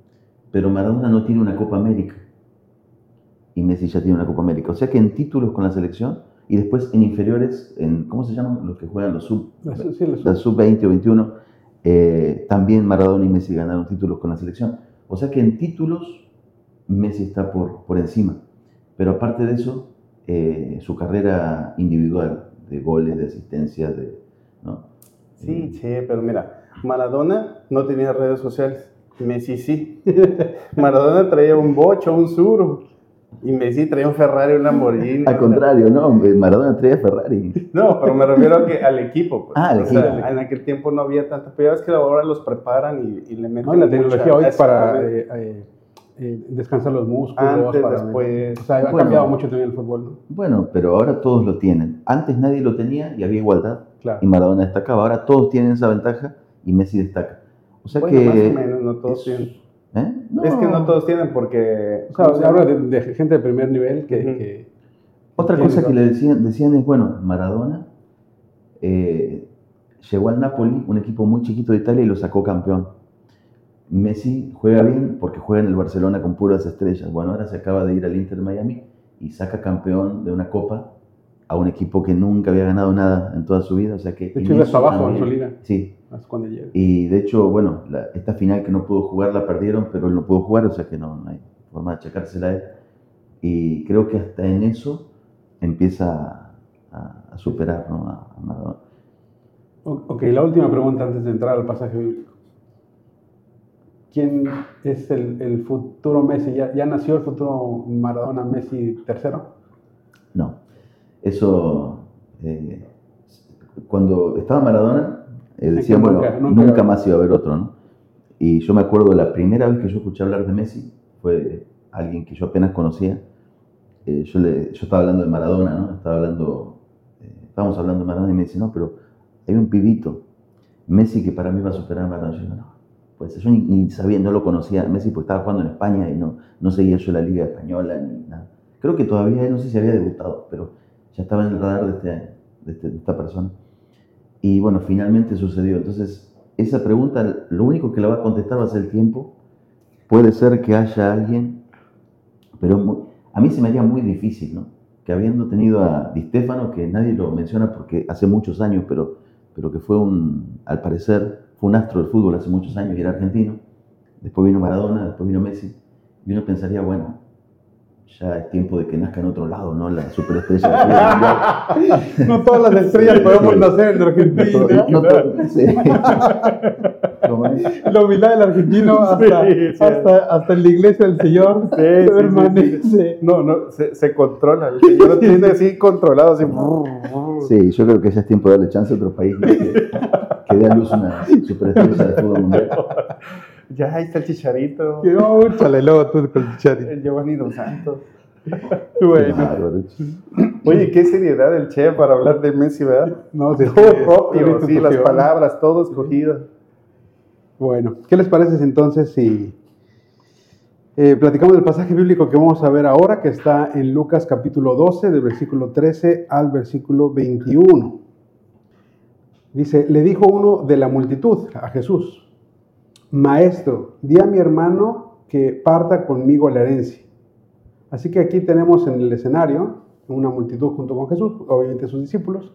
C: Pero Maradona no tiene una Copa América. Y Messi ya tiene una Copa América. O sea que en títulos con la selección y después en inferiores, en ¿cómo se llaman los que juegan los sub,
A: La- sí, la-
C: la sub-20 o 21? eh, también Maradona y Messi ganaron títulos con la selección. O sea que en títulos Messi está por, por encima. Pero aparte de eso, eh, su carrera individual de goles, de asistencias, de, ¿no?
B: Sí, sí, pero mira, Maradona no tenía redes sociales. Messi sí. Maradona traía un bocho, un sur. Y Messi traía un Ferrari, un Lamborghini.
C: Al contrario, no, Maradona traía Ferrari.
B: No, pero me refiero a que, al equipo. pues.
C: Ah, al
B: O sea,
C: equipo.
B: en aquel tiempo no había tanto. Pero ya ves que ahora los preparan y, y le meten.
A: No, la tecnología
B: mucha-
A: hoy para eh, eh, eh, descansar los músculos.
B: Antes,
A: para-
B: después.
A: O sea, ha
C: Bueno.
A: cambiado mucho también el fútbol, ¿no?
C: Bueno, pero ahora todos lo tienen. Antes nadie lo tenía y había igualdad.
A: Claro.
C: Y Maradona destacaba. Ahora todos tienen esa ventaja y Messi destaca. O sea
B: Bueno,
C: que.
B: más o menos, no todos
C: es-
B: tienen.
C: ¿Eh?
B: Es que no todos tienen porque.
A: O sea,
B: ¿cómo se
A: habla
B: llama?
A: de, de gente de primer nivel que...
C: Otra cosa que le decían, decían es, bueno, Maradona eh, llegó al Napoli, un equipo muy chiquito de Italia, y lo sacó campeón. Messi juega bien porque juega en el Barcelona con puras estrellas. Bueno, ahora se acaba de ir al Inter Miami y saca campeón de una copa a un equipo que nunca había ganado nada en toda su vida. O sea que
A: De hecho, abajo en
C: también-
A: su liga.
C: Sí,
A: hasta cuando llega.
C: y de hecho, bueno, la- esta final que no pudo jugar la perdieron, pero él no pudo jugar, o sea que no, no hay forma de achacársela a él. Y creo que hasta en eso empieza a, a superar ¿no? a, a Maradona.
A: Ok, la última pregunta antes de entrar al pasaje bíblico. ¿Quién es el, el futuro Messi? ¿Ya, ¿Ya nació el futuro Maradona Messi tercero?
C: No, eso, eh, cuando estaba Maradona, Eh, decían, bueno,
A: nunca-
C: nunca,
A: nunca-
C: más iba a haber otro, ¿no? Y yo me acuerdo la primera vez que yo escuché hablar de Messi, fue alguien que yo apenas conocía. Eh, yo, le, yo estaba hablando de Maradona, ¿no? Estaba hablando, eh, estábamos hablando de Maradona y me dice, no, pero hay un pibito, Messi, que para mí va a superar a Maradona. Yo digo, no, pues yo ni, ni sabía, no lo conocía Messi porque estaba jugando en España y no, no seguía yo la Liga Española ni nada. Creo que todavía, no sé si había debutado, pero ya estaba en el radar de, este, de, este- de esta persona. Y bueno, finalmente sucedió. Entonces, esa pregunta, lo único que la va a contestar va a ser el tiempo. Puede ser que haya alguien, pero a mí se me haría muy difícil, ¿no? Que habiendo tenido a Di Stefano, que nadie lo menciona porque hace muchos años, pero, pero que fue un, al parecer, fue un astro del fútbol hace muchos años y era argentino. Después vino Maradona, después vino Messi. Y uno pensaría, bueno, ya es tiempo de que nazca en otro lado, ¿no? La superestrella del fútbol mundial.
A: No todas las estrellas podemos nacer en Argentina.
C: No, no, sí. ¿Cómo es?
A: La humildad del argentino hasta,
B: Sí, sí.
A: hasta, hasta en la iglesia del Señor
B: Sí, sí, sí,
A: permanece.
B: sí. No, no, se, se controla. El señor lo tiene así controlado, así.
C: Sí, yo creo que ya es tiempo de darle chance a otro país que, que dé a luz una superestrella del fútbol mundial.
B: Ya, ahí está el chicharito.
A: Que, oh, échale luego tú con el Chicharito.
B: El Giovanni Dos Santos.
A: Bueno.
B: Oye, qué seriedad el Che para hablar de Messi, ¿verdad?
A: no, sí,
B: Todo propio, sí, las palabras, todo escogido.
A: Bueno, ¿qué les parece entonces si eh, platicamos del pasaje bíblico que vamos a ver ahora, que está en Lucas capítulo 12, del versículo 13 al versículo 21? Dice, le dijo uno de la multitud a Jesús, Maestro, di a mi hermano que parta conmigo la herencia. Así que aquí tenemos en el escenario una multitud junto con Jesús, obviamente sus discípulos.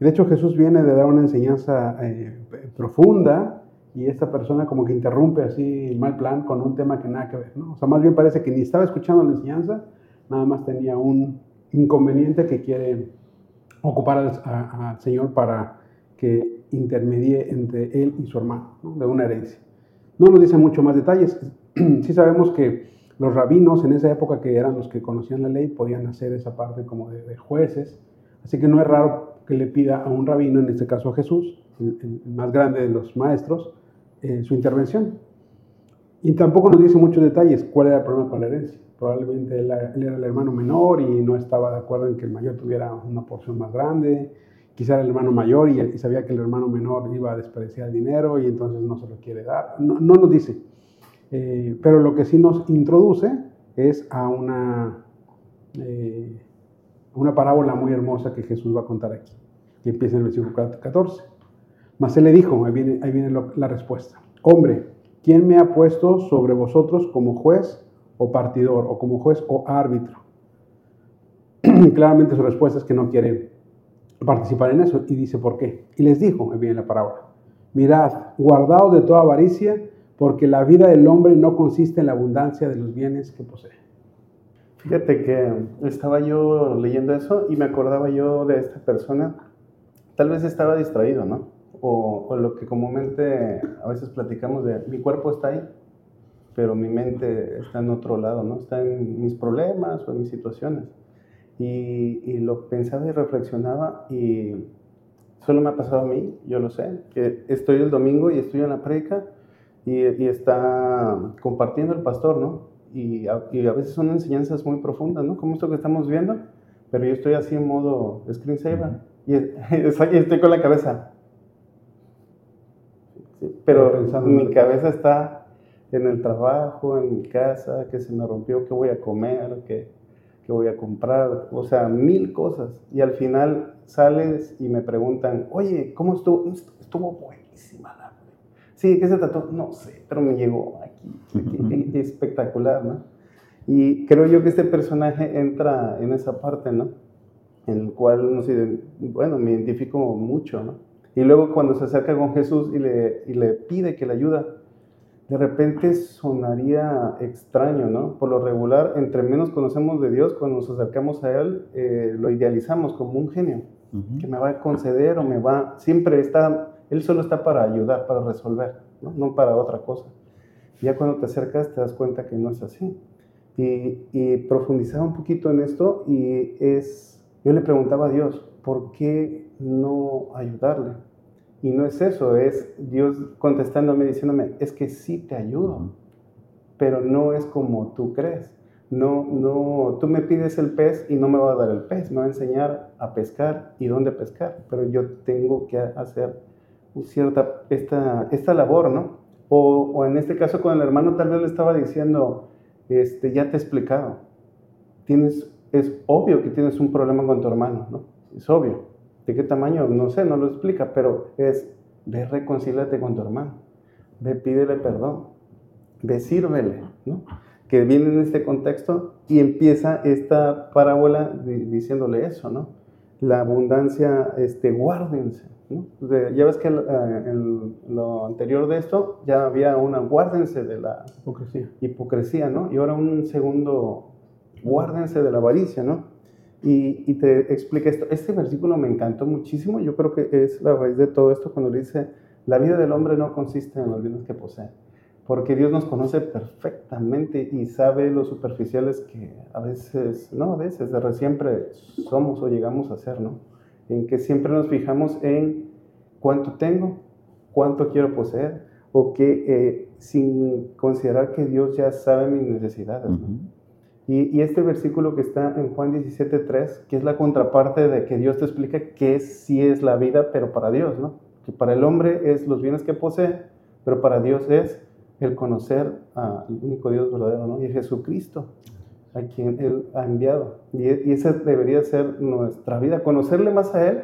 A: De hecho Jesús viene de dar una enseñanza eh, profunda y esta persona como que interrumpe así mal plan con un tema que nada que ver, ¿no? O sea, más bien parece que ni estaba escuchando la enseñanza, nada más tenía un inconveniente que quiere ocupar al, Señor para que intermedie entre él y su hermano, ¿no? de una herencia. No nos dice mucho más detalles. sí sabemos que los rabinos en esa época, que eran los que conocían la ley, podían hacer esa parte como de, jueces. Así que no es raro que le pida a un rabino, en este caso a Jesús, el, más grande de los maestros, eh, su intervención. Y tampoco nos dice muchos detalles cuál era el problema con la herencia. Probablemente él era el hermano menor y no estaba de acuerdo en que el mayor tuviera una porción más grande. Quizá era el hermano mayor y, y sabía que el hermano menor iba a desperdiciar el dinero y entonces no se lo quiere dar. No, no nos dice. Eh, pero lo que sí nos introduce es a una, eh, una parábola muy hermosa que Jesús va a contar aquí. Y empieza en el versículo 14. Mas él le dijo, ahí viene, la respuesta. Hombre, ¿quién me ha puesto sobre vosotros como juez o partidor, o como juez o árbitro? Claramente su respuesta es que no quiere participar en eso y dice por qué. Y les dijo, viene la parábola, mirad, guardaos de toda avaricia, porque la vida del hombre no consiste en la abundancia de los bienes que posee.
B: Fíjate que estaba yo leyendo eso y me acordaba yo de esta persona. Tal vez estaba distraído, ¿no? O, o lo que comúnmente a veces platicamos de mi cuerpo está ahí, pero mi mente está en otro lado, ¿no? Está en mis problemas o en mis situaciones. Y, y lo pensaba y reflexionaba y solo me ha pasado a mí, yo lo sé, que estoy el domingo y estoy en la predica y, y está compartiendo el pastor, ¿no? Y a, y a veces son enseñanzas muy profundas, ¿no? Como esto que estamos viendo, pero yo estoy así en modo screensaver y, y estoy con la cabeza. Sí, pero
A: Pensando en
B: mi cabeza está en el trabajo, en mi casa, que se me rompió, que voy a comer, que, que voy a comprar, o sea, mil cosas. Y al final sales y me preguntan, oye, ¿cómo estuvo? Estuvo buenísima la Sí, ¿qué se trató? No sé, pero me llegó aquí, aquí, espectacular, ¿no? Y creo yo que este personaje entra en esa parte, ¿no? En el cual, no sé, bueno, me identifico mucho, ¿no? Y luego cuando se acerca con Jesús y le, y le pide que le ayuda, de repente sonaría extraño, ¿no? Por lo regular, entre menos conocemos de Dios, cuando nos acercamos a Él, eh, lo idealizamos como un genio, que me va a conceder o me va, siempre está, Él solo está para ayudar, para resolver, ¿no? No para otra cosa. Ya cuando te acercas te das cuenta que no es así. Y, y profundizaba un poquito en esto y es, yo le preguntaba a Dios, ¿por qué no ayudarle? Y no es eso, es Dios contestándome, diciéndome, es que sí te ayudo, pero no es como tú crees. No, no, tú me pides el pez y no me va a dar el pez, me va a enseñar a pescar y dónde pescar, pero yo tengo que hacer cierta, esta, esta labor, ¿no? O, o en este caso con el hermano tal vez le estaba diciendo, este, ya te he explicado, tienes, es obvio que tienes un problema con tu hermano, ¿no? Es obvio. ¿De qué tamaño? No sé, no lo explica, pero es, ve, reconcílate con tu hermano, ve, pídele perdón, ve, sírvele, ¿no? que viene en este contexto y empieza esta parábola diciéndole eso, ¿no? La abundancia, este, guárdense, ¿no? ya ves que eh, en lo anterior de esto ya había una guárdense de la
A: hipocresía.
B: hipocresía, ¿no? Y ahora un segundo, guárdense de la avaricia, ¿no? Y, y, te explica esto. Este versículo me encantó muchísimo. Yo creo que es la raíz de todo esto cuando dice, la vida del hombre no consiste en los bienes que posee porque Dios nos conoce perfectamente y sabe lo superficiales que a veces, no a veces, de siempre somos o llegamos a ser, ¿no? En que siempre nos fijamos en cuánto tengo, cuánto quiero poseer, o que eh, sin considerar que Dios ya sabe mis necesidades, ¿no? Y, y, este versículo que está en Juan 17.3, que es la contraparte de que Dios te explica que sí es la vida, pero para Dios, ¿no? Que para el hombre es los bienes que posee, pero para Dios es el conocer al único Dios verdadero, ¿no? Y a Jesucristo, a quien Él ha enviado. Y, y, esa debería ser nuestra vida, conocerle más a Él,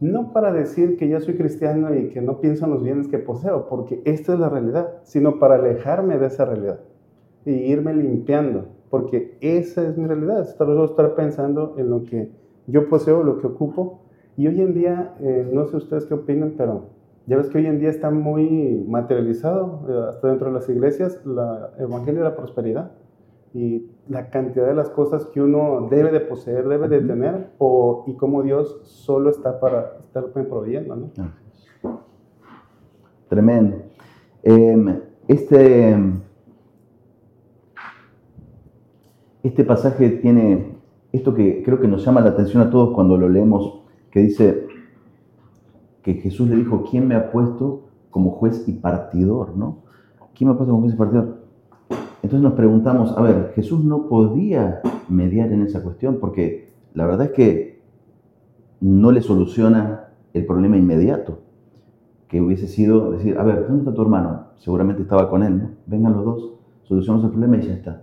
B: no para decir que ya soy cristiano y que no pienso en los bienes que poseo, porque esta es la realidad, sino para alejarme de esa realidad y irme limpiando, porque esa es mi realidad, estar, estar pensando en lo que yo poseo, lo que ocupo. Y hoy en día, eh, no sé ustedes qué opinan, pero ya ves que hoy en día está muy materializado, eh, hasta dentro de las iglesias, el Evangelio de la prosperidad y la cantidad de las cosas que uno debe de poseer, debe de tener, o, y cómo Dios solo está para estar proveyendo. ¿no?
C: Tremendo. Em, este, este pasaje tiene esto que creo que nos llama la atención a todos cuando lo leemos, que dice, que Jesús le dijo, ¿quién me ha puesto como juez y partidor? ¿no? ¿Quién me ha puesto como juez y partidor? Entonces nos preguntamos, a ver, Jesús no podía mediar en esa cuestión porque la verdad es que no le soluciona el problema inmediato, que hubiese sido decir, a ver, ¿dónde está tu hermano? Seguramente estaba con él, ¿no? Vengan los dos, solucionamos el problema y ya está.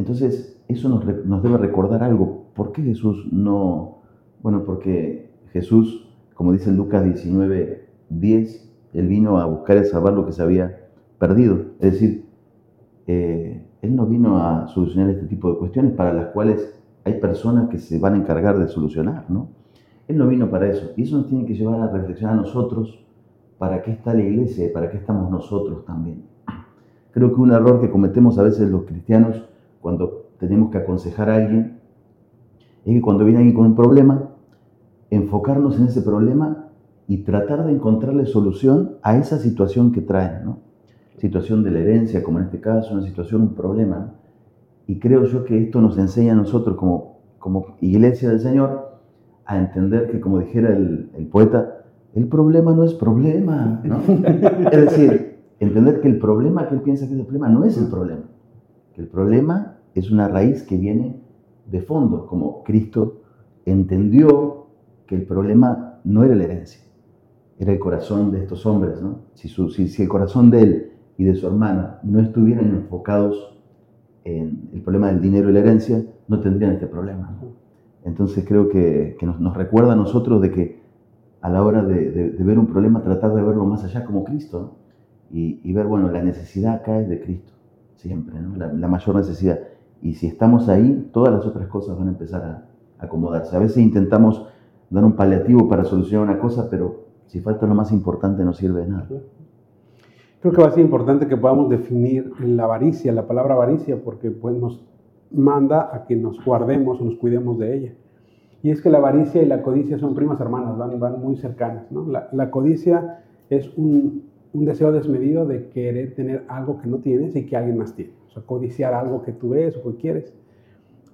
C: Entonces, eso nos, debe recordar algo. ¿Por qué Jesús no? Bueno, porque Jesús como dice Lucas 19, 10, él vino a buscar y salvar lo que se había perdido. Es decir, eh, él no vino a solucionar este tipo de cuestiones para las cuales hay personas que se van a encargar de solucionar, ¿no? Él no vino para eso. Y eso nos tiene que llevar a reflexionar a nosotros para qué está la iglesia y para qué estamos nosotros también. Creo que un error que cometemos a veces los cristianos cuando tenemos que aconsejar a alguien es que cuando viene alguien con un problema, enfocarnos en ese problema y tratar de encontrarle solución a esa situación que traen, ¿no? Situación de la herencia, como en este caso, una situación, un problema. Y creo yo que esto nos enseña a nosotros como, como iglesia del Señor a entender que, como dijera el, el poeta, el problema no es problema, ¿no? es decir, entender que el problema que él piensa que es el problema no es el problema, el problema es una raíz que viene de fondo, como Cristo entendió que el problema no era la herencia, era el corazón de estos hombres. ¿no? Si, si, el corazón de él y de su hermana no estuvieran enfocados en el problema del dinero y la herencia, no tendrían este problema. Entonces creo que, nos, recuerda a nosotros de que a la hora de, ver un problema, tratar de verlo más allá como Cristo y, ver, bueno, la necesidad acá es de Cristo, siempre, la, la, mayor necesidad. Y si estamos ahí, todas las otras cosas van a empezar a acomodarse. A veces intentamos dar un paliativo para solucionar una cosa, pero si falta lo más importante no sirve de nada.
A: Creo que va a ser importante que podamos definir la avaricia, la palabra avaricia, porque pues nos manda a que nos guardemos nos cuidemos de ella. Y es que la avaricia y la codicia son primas hermanas, van, van muy cercanas. ¿no? La, codicia es un, un, deseo desmedido de querer tener algo que no tienes y que alguien más tiene. O sea, codiciar algo que tú ves o que quieres.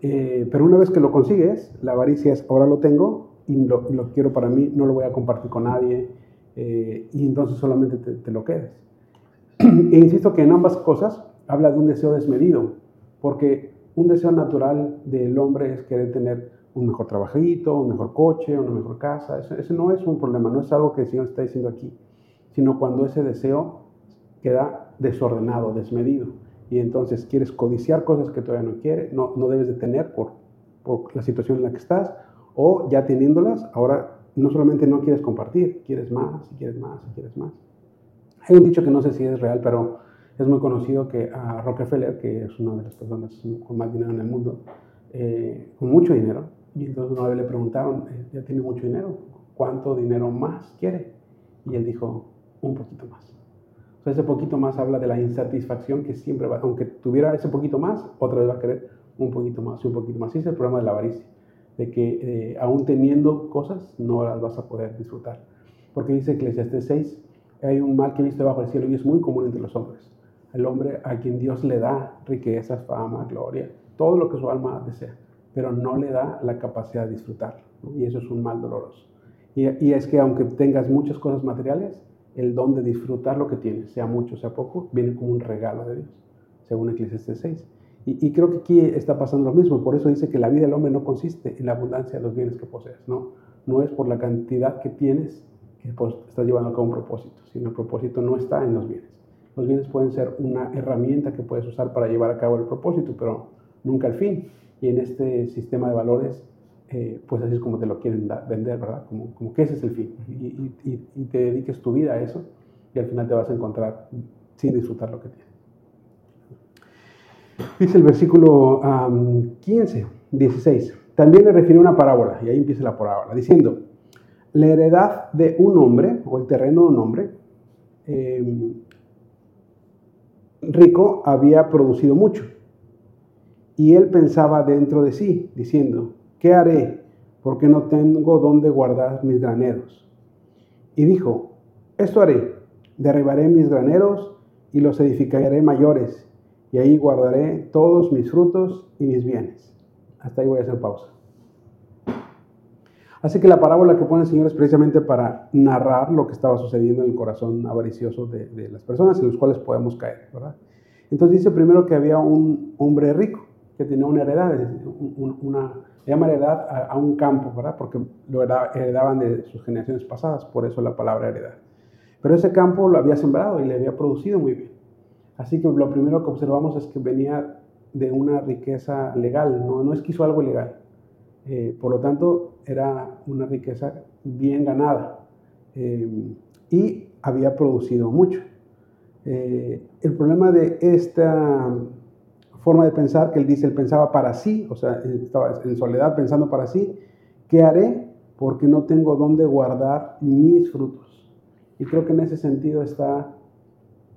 A: Eh, pero una vez que lo consigues, la avaricia es, ahora lo tengo, y lo, quiero para mí, no lo voy a compartir con nadie eh, y entonces solamente te, lo quedas. e insisto que en ambas cosas habla de un deseo desmedido, porque un deseo natural del hombre es querer tener un mejor trabajito, un mejor coche, una mejor casa. Ese, no es un problema, no es algo que el Señor está diciendo aquí, sino cuando ese deseo queda desordenado, desmedido. Y entonces quieres codiciar cosas que todavía no quieres, no, no debes de tener por, por la situación en la que estás, o ya teniéndolas, ahora no solamente no quieres compartir, quieres más, y quieres más, y quieres más. Hay un dicho que no sé si es real, pero es muy conocido que a Rockefeller, que es una de las personas con más dinero en el mundo, eh, con mucho dinero, y entonces una vez le preguntaron, eh, ya tiene mucho dinero, ¿cuánto dinero más quiere? Y él dijo, un poquito más. O sea, ese poquito más habla de la insatisfacción que siempre va, aunque tuviera ese poquito más, otra vez va a querer un poquito más y un poquito más. Ese es el problema de la avaricia, de que eh, aún teniendo cosas no las vas a poder disfrutar. Porque dice Eclesiastes 6, hay un mal que he visto debajo del cielo y es muy común entre los hombres. El hombre a quien Dios le da riquezas, fama, gloria, todo lo que su alma desea pero no le da la capacidad de disfrutar. Y eso es un mal doloroso. Y, es que aunque tengas muchas cosas materiales, el don de disfrutar lo que tienes, sea mucho, sea poco, viene como un regalo de Dios, según Eclesiastes 6. Y, creo que aquí está pasando lo mismo. Por eso dice que la vida del hombre no consiste en la abundancia de los bienes que posees. No, no es por la cantidad que tienes que pues, estás llevando a cabo un propósito, sino el propósito no está en los bienes. Los bienes pueden ser una herramienta que puedes usar para llevar a cabo el propósito, pero nunca el fin y en este sistema de valores, eh, pues así es como te lo quieren vender, ¿verdad? Como, como, que ese es el fin y, y, te dediques tu vida a eso y al final te vas a encontrar sin disfrutar lo que tienes. Dice el versículo 15, 16. También le refiere una parábola, y ahí empieza la parábola, diciendo, la heredad de un hombre, o el terreno de un hombre, em, rico, había producido mucho. Y él pensaba dentro de sí, diciendo, ¿qué haré? Porque no tengo dónde guardar mis graneros. Y dijo, esto haré, derribaré mis graneros y los edificaré mayores, y ahí guardaré todos mis frutos y mis bienes. Hasta ahí voy a hacer pausa. Así que la parábola que pone el Señor es precisamente para narrar lo que estaba sucediendo en el corazón avaricioso de, de las personas en los cuales podemos caer, ¿verdad? Entonces dice primero que había un hombre rico que tenía una heredad, una, llama heredad a, un campo, ¿verdad? Porque lo heredaban de sus generaciones pasadas, por eso la palabra heredad. Pero ese campo lo había sembrado y le había producido muy bien. Así que lo primero que observamos es que venía de una riqueza legal, no, no es que hizo algo ilegal. Eh, por lo tanto, era una riqueza bien ganada eh, y había producido mucho. Eh, el problema de esta forma de pensar que él dice, él pensaba para sí, o sea, estaba en soledad pensando para sí, ¿qué haré? Porque no tengo dónde guardar mis frutos. Y creo que en ese sentido está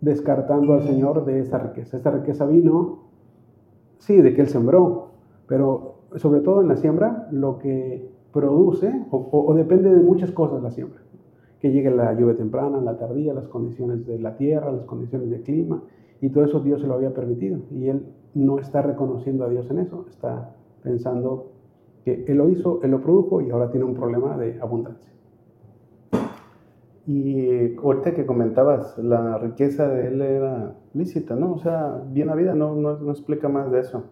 A: descartando al Señor de esta riqueza. Esta riqueza vino, sí, de que Él sembró, pero sobre todo en la siembra, lo que produce, o, depende de muchas cosas la siembra. Que llegue la lluvia temprana, la tardía, las condiciones de la tierra, las condiciones del clima, y todo eso Dios se lo había permitido. Y Él no está reconociendo a Dios en eso, está pensando que Él lo hizo, Él lo produjo y ahora tiene un problema de abundancia.
B: Y ahorita que comentabas, la riqueza de Él era lícita, ¿no? O sea, bien vida, no, no, no explica más de eso.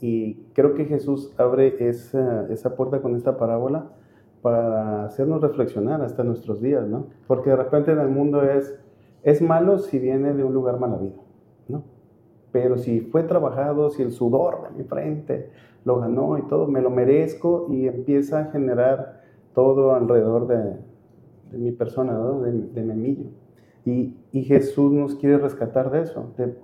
B: Y creo que Jesús abre esa, esa puerta con esta parábola para hacernos reflexionar hasta nuestros días, ¿no? Porque de repente en el mundo es, es malo si viene de un lugar mal habido, ¿no? Pero si fue trabajado, si el sudor de mi frente lo ganó y todo, me lo merezco y empieza a generar todo alrededor de, mi persona, de, mi millo. Y, y, Jesús nos quiere rescatar de eso, de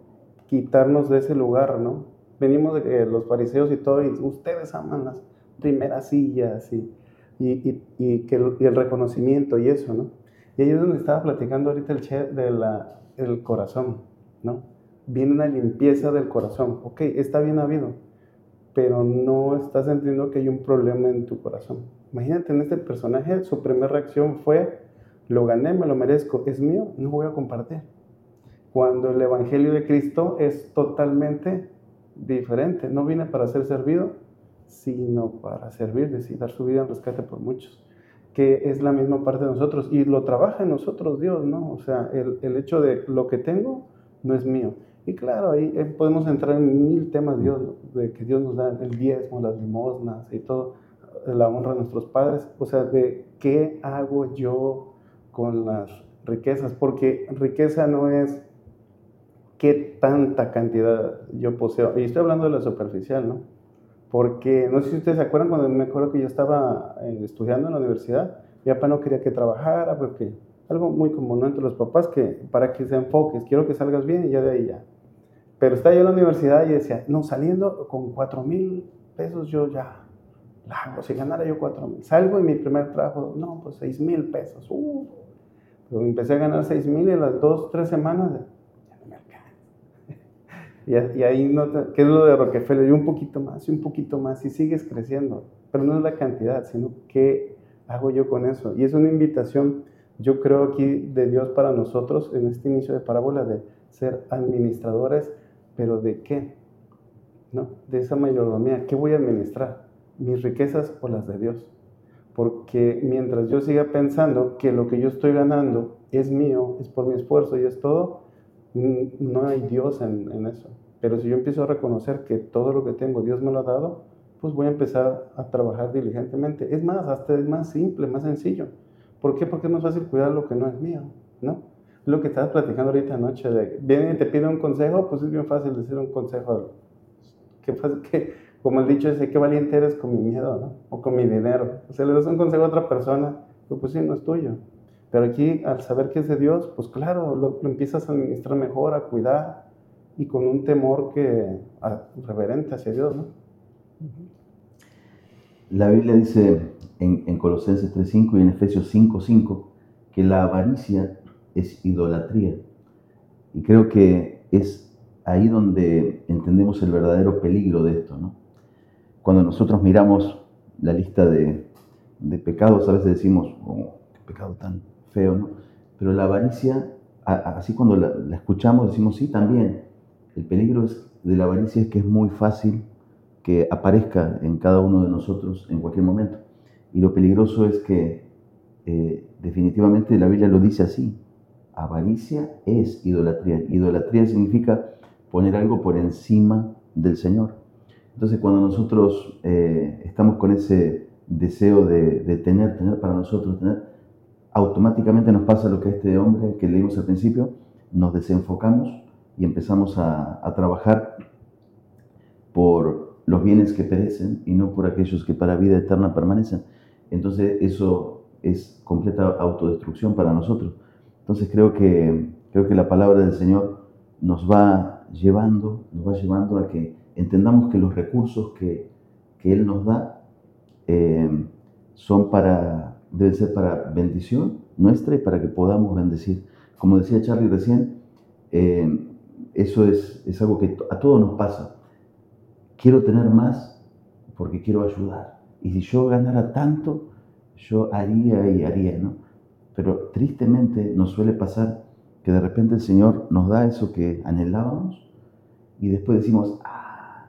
B: quitarnos de ese lugar, ¿no? Venimos de los fariseos y todo, y ustedes aman las primeras sillas y, y, y que el, el, reconocimiento y eso, ¿no? Y ahí es donde estaba platicando ahorita el che de la, el corazón, ¿no? Viene una limpieza del corazón. Ok, está bien habido, pero no estás entendiendo que hay un problema en tu corazón. Imagínate en este personaje, su primera reacción fue, lo gané, me lo merezco, es mío, no voy a compartir. Cuando el Evangelio de Cristo es totalmente diferente, no viene para ser servido, sino para servir, y dar su vida en rescate por muchos. que es la misma parte de nosotros y lo trabaja en nosotros Dios, ¿no? O sea, el, el hecho de lo que tengo no es mío. Y claro, ahí eh, podemos entrar en mil temas Dios, de que Dios nos da el diezmo, las limosnas y todo, la honra a nuestros padres, o sea, de qué hago yo con las riquezas, porque riqueza no es qué tanta cantidad yo poseo. Y estoy hablando de la superficial, ¿no? Porque no sé si ustedes se acuerdan cuando me acuerdo que yo estaba eh, estudiando en la universidad, mi papá no quería que trabajara, porque algo muy común entre los papás, que para que se enfoques, quiero que salgas bien y ya de ahí ya. Pero estaba yo en la universidad y decía, no, saliendo con cuatro mil pesos yo ya la hago, si ganara yo cuatro mil. Salgo y mi primer trabajo, no, pues seis mil pesos. Uh. Pero empecé a ganar seis mil y a las dos, tres semanas, ya no me alcanza. y, ahí no, ¿qué es lo de Rockefeller? Y un poquito más, y un poquito más, y sigues creciendo. Pero no es la cantidad, sino qué hago yo con eso. Y es una invitación, yo creo aquí, de Dios para nosotros en este inicio de parábola de ser administradores pero ¿de qué? ¿No? De esa mayordomía. ¿Qué voy a administrar? ¿Mis riquezas o las de Dios? Porque mientras yo siga pensando que lo que yo estoy ganando es mío, es por mi esfuerzo y es todo, no hay Dios en, en eso. Pero si yo empiezo a reconocer que todo lo que tengo Dios me lo ha dado, pues voy a empezar a trabajar diligentemente. Es más, hasta es más simple, más sencillo. ¿Por qué? Porque es más fácil cuidar lo que no es mío, ¿no? lo que estabas platicando ahorita anoche, de, viene y te pide un consejo, pues es bien fácil decir un consejo. Qué fácil, que, como el dicho dice, qué valiente eres con mi miedo, ¿no? O con mi dinero. O sea, le das un consejo a otra persona, pues, pues sí, no es tuyo. Pero aquí, al saber que es de Dios, pues claro, lo, lo empiezas a administrar mejor, a cuidar, y con un temor que, a, reverente hacia Dios, ¿no?
C: La Biblia dice en, en Colosenses 3.5 y en Efesios 5.5 que la avaricia es idolatría. Y creo que es ahí donde entendemos el verdadero peligro de esto. ¿no? Cuando nosotros miramos la lista de, de pecados, a veces decimos, oh, qué pecado tan feo, ¿no? Pero la avaricia, así cuando la, la, escuchamos, decimos, sí, también. El peligro es, de la avaricia es que es muy fácil que aparezca en cada uno de nosotros en cualquier momento. Y lo peligroso es que eh, definitivamente la Biblia lo dice así, avaricia es idolatría. Idolatría significa poner algo por encima del Señor. Entonces cuando nosotros eh, estamos con ese deseo de, de, tener, tener para nosotros, automáticamente nos pasa lo que este hombre que leímos al principio, nos desenfocamos y empezamos a, a trabajar por los bienes que perecen y no por aquellos que para vida eterna permanecen. Entonces eso es completa autodestrucción para nosotros. Entonces creo que, creo que la palabra del Señor nos va llevando, nos va llevando a que entendamos que los recursos que, que Él nos da eh, son para, deben ser para bendición nuestra y para que podamos bendecir. Como decía Charlie recién, eh, eso es, es algo que a todos nos pasa. Quiero tener más porque quiero ayudar. Y si yo ganara tanto, yo haría y haría, ¿no? Pero tristemente nos suele pasar que de repente el Señor nos da eso que anhelábamos y después decimos, ah,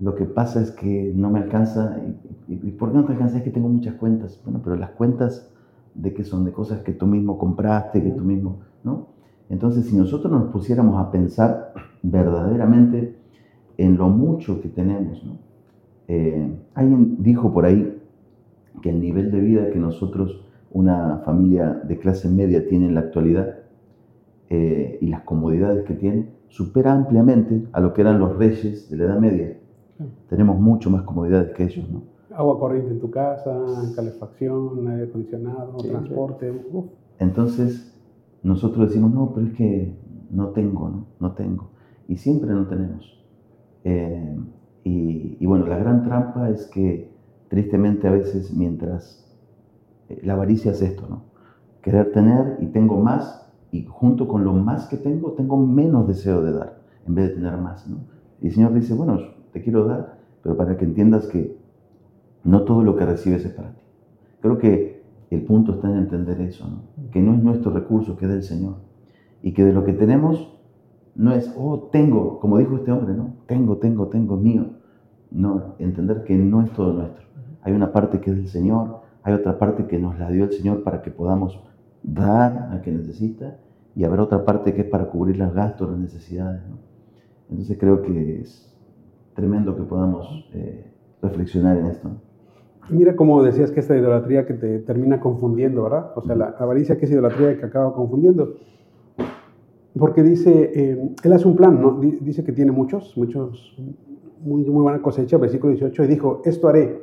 C: lo que pasa es que no me alcanza. ¿Y, por qué no te alcanza? Es que tengo muchas cuentas. Bueno, pero las cuentas de que son de cosas que tú mismo compraste, que tú mismo, ¿no? Entonces, si nosotros nos pusiéramos a pensar verdaderamente en lo mucho que tenemos, ¿no? Eh, alguien dijo por ahí que el nivel de vida que nosotros una familia de clase media tiene en la actualidad eh, y las comodidades que tiene, supera ampliamente a lo que eran los reyes de la Edad Media. Sí. Tenemos mucho más comodidades que ellos, ¿no?
A: Agua corriente en tu casa, calefacción, aire acondicionado, sí, transporte.
C: Entonces, nosotros decimos, no, pero es que no tengo, ¿no? No tengo. Y siempre no tenemos. Eh, y, bueno, la gran trampa es que tristemente a veces mientras la avaricia es esto, ¿no? Querer tener y tengo más y junto con lo más que tengo, tengo menos deseo de dar en vez de tener más, ¿no? Y el Señor dice, bueno, te quiero dar, pero para que entiendas que no todo lo que recibes es para ti. Creo que el punto está en entender eso, ¿no? Que no es nuestro recurso, que es del Señor. Y que de lo que tenemos no es, oh, tengo, como dijo este hombre, ¿no? Tengo, tengo, tengo, mío. No, entender que no es todo nuestro. Hay una parte que es del Señor, hay otra parte que nos la dio el Señor para que podamos dar al que necesita y habrá otra parte que es para cubrir los gastos, las necesidades. ¿no? Entonces creo que es tremendo que podamos eh, reflexionar en esto.
A: Y mira cómo decías que esta idolatría que te termina confundiendo, ¿verdad? O sea, la avaricia que es idolatría que acaba confundiendo. Porque dice, eh, él hace un plan, ¿no? Dice que tiene muchos, muchos, muy, muy buena cosecha, versículo 18, y dijo, esto haré,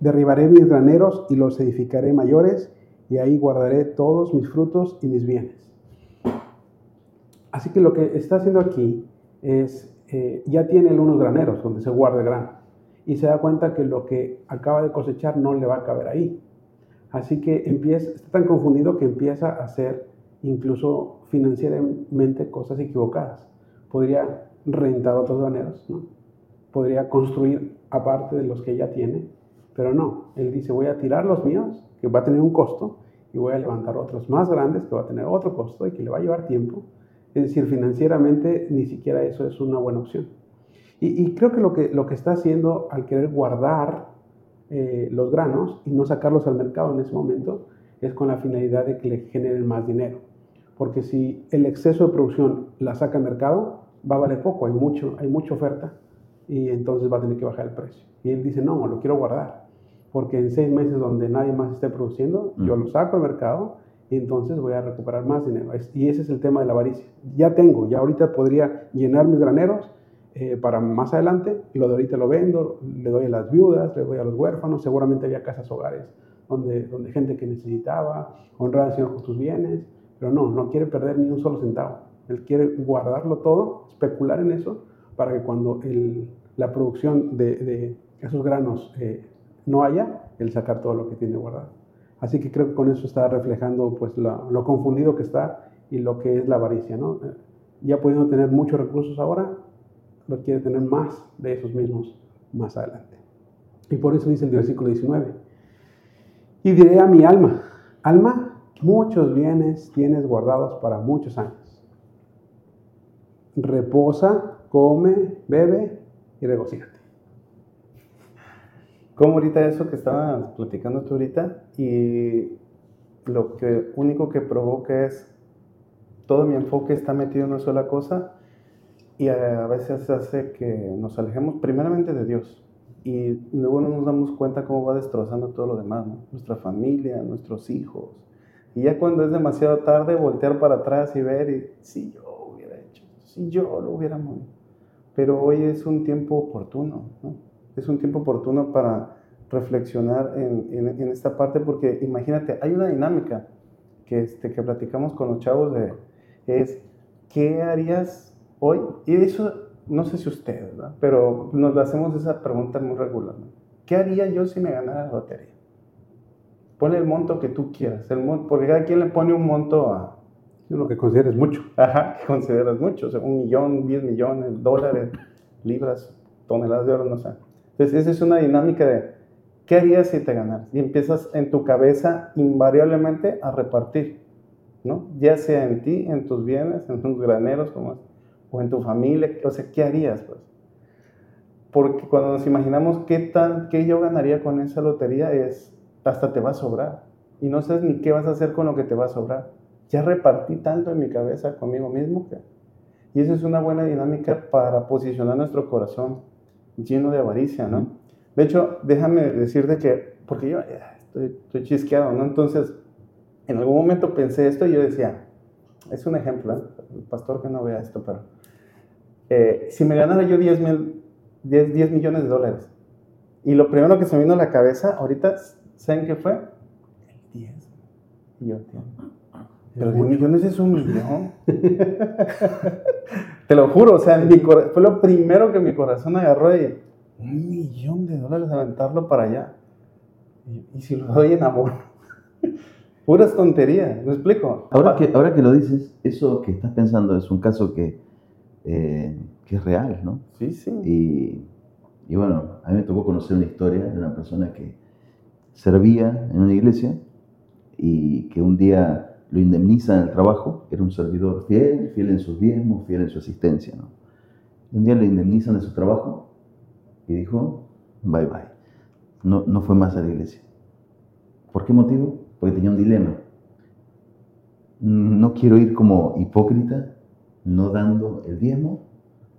A: derribaré mis graneros y los edificaré mayores, y ahí guardaré todos mis frutos y mis bienes. Así que lo que está haciendo aquí es, eh, ya tiene unos graneros donde se guarda el grano, y se da cuenta que lo que acaba de cosechar no le va a caber ahí. Así que empieza, está tan confundido que empieza a hacer incluso financieramente cosas equivocadas. Podría rentar otros graneros, ¿no? podría construir aparte de los que ya tiene, pero no, él dice voy a tirar los míos, que va a tener un costo, y voy a levantar otros más grandes, que va a tener otro costo y que le va a llevar tiempo. Es decir, financieramente ni siquiera eso es una buena opción. Y, creo que lo, que lo que está haciendo al querer guardar eh, los granos y no sacarlos al mercado en ese momento es con la finalidad de que le generen más dinero porque si el exceso de producción la saca al mercado, va a valer poco, hay, mucho, hay mucha oferta y entonces va a tener que bajar el precio. Y él dice, no, lo quiero guardar, porque en seis meses donde nadie más esté produciendo, yo lo saco al mercado y entonces voy a recuperar más dinero. Y ese es el tema de la avaricia. Ya tengo, ya ahorita podría llenar mis graneros eh, para más adelante, lo de ahorita lo vendo, le doy a las viudas, le doy a los huérfanos, seguramente había casas hogares donde, donde gente que necesitaba, honrar al Señor con tus bienes, pero no, no quiere perder ni un solo centavo. Él quiere guardarlo todo, especular en eso, para que cuando la producción de, esos granos eh, no haya, él sacar todo lo que tiene guardado. Así que creo que con eso está reflejando pues, lo confundido que está y lo que es la avaricia. ¿no? Ya pudiendo tener muchos recursos ahora, lo quiere tener más de esos mismos más adelante. Y por eso dice el versículo 19, y diré a mi alma, alma, Muchos bienes tienes guardados para muchos años. Reposa, come, bebe y regocíjate.
B: Como ahorita eso que estaba platicando tú ahorita y lo único que provoca es todo mi enfoque está metido en una sola cosa y a veces hace que nos alejemos primeramente de Dios y luego no nos damos cuenta cómo va destrozando todo lo demás, nuestra familia, nuestros hijos, y ya cuando es demasiado tarde, voltear para atrás y ver, y si yo hubiera hecho, si yo lo hubiera movido. Pero hoy es un tiempo oportuno, ¿no? Es un tiempo oportuno para reflexionar en, en, esta parte, porque imagínate, hay una dinámica que, este, que platicamos con los chavos de, es, ¿qué harías hoy? Y eso, no sé si ustedes, ¿verdad? Pero nos hacemos esa pregunta muy regular, ¿Qué haría yo si me ganara la lotería? Ponle el monto que tú quieras, el monto, porque cada quien le pone un monto a...
A: Lo que consideres mucho.
B: Ajá, que consideras mucho, o sea, un millón, diez millones, dólares, libras, toneladas de oro, no sé. Entonces, esa es una dinámica de, ¿qué harías si te ganas? Y empiezas en tu cabeza invariablemente a repartir, ¿no? Ya sea en ti, en tus bienes, en tus graneros, como o en tu familia, o sea, ¿qué harías, pues? Porque cuando nos imaginamos qué, tan, qué yo ganaría con esa lotería es hasta te va a sobrar. Y no sabes ni qué vas a hacer con lo que te va a sobrar. Ya repartí tanto en mi cabeza conmigo mismo que... Y esa es una buena dinámica para posicionar nuestro corazón lleno de avaricia, ¿no? De hecho, déjame decirte que, porque yo estoy, estoy chisqueado, ¿no? Entonces, en algún momento pensé esto y yo decía, es un ejemplo, ¿eh? el pastor que no vea esto, pero eh, si me ganara yo 10, mil, 10, 10 millones de dólares, y lo primero que se me vino a la cabeza ahorita ¿Saben qué fue? El 10. Y yo, tío. Pero 10 millones es un millón. Te lo juro, o sea, fue lo primero que mi corazón agarró de un millón de dólares aventarlo para allá. Y, si lo doy en amor. Puras tonterías, ¿me explico?
C: Ahora que, ahora que lo dices, eso que estás pensando es un caso que, eh, que es real, ¿no?
B: Sí, sí.
C: Y, y bueno, a mí me tocó conocer una historia de una persona que servía en una iglesia y que un día lo indemniza en el trabajo, era un servidor fiel, fiel en sus diezmos, fiel en su asistencia. ¿no? un día le indemnizan de su trabajo y dijo, bye bye, no, no fue más a la iglesia. ¿Por qué motivo? Porque tenía un dilema. No quiero ir como hipócrita, no dando el diezmo,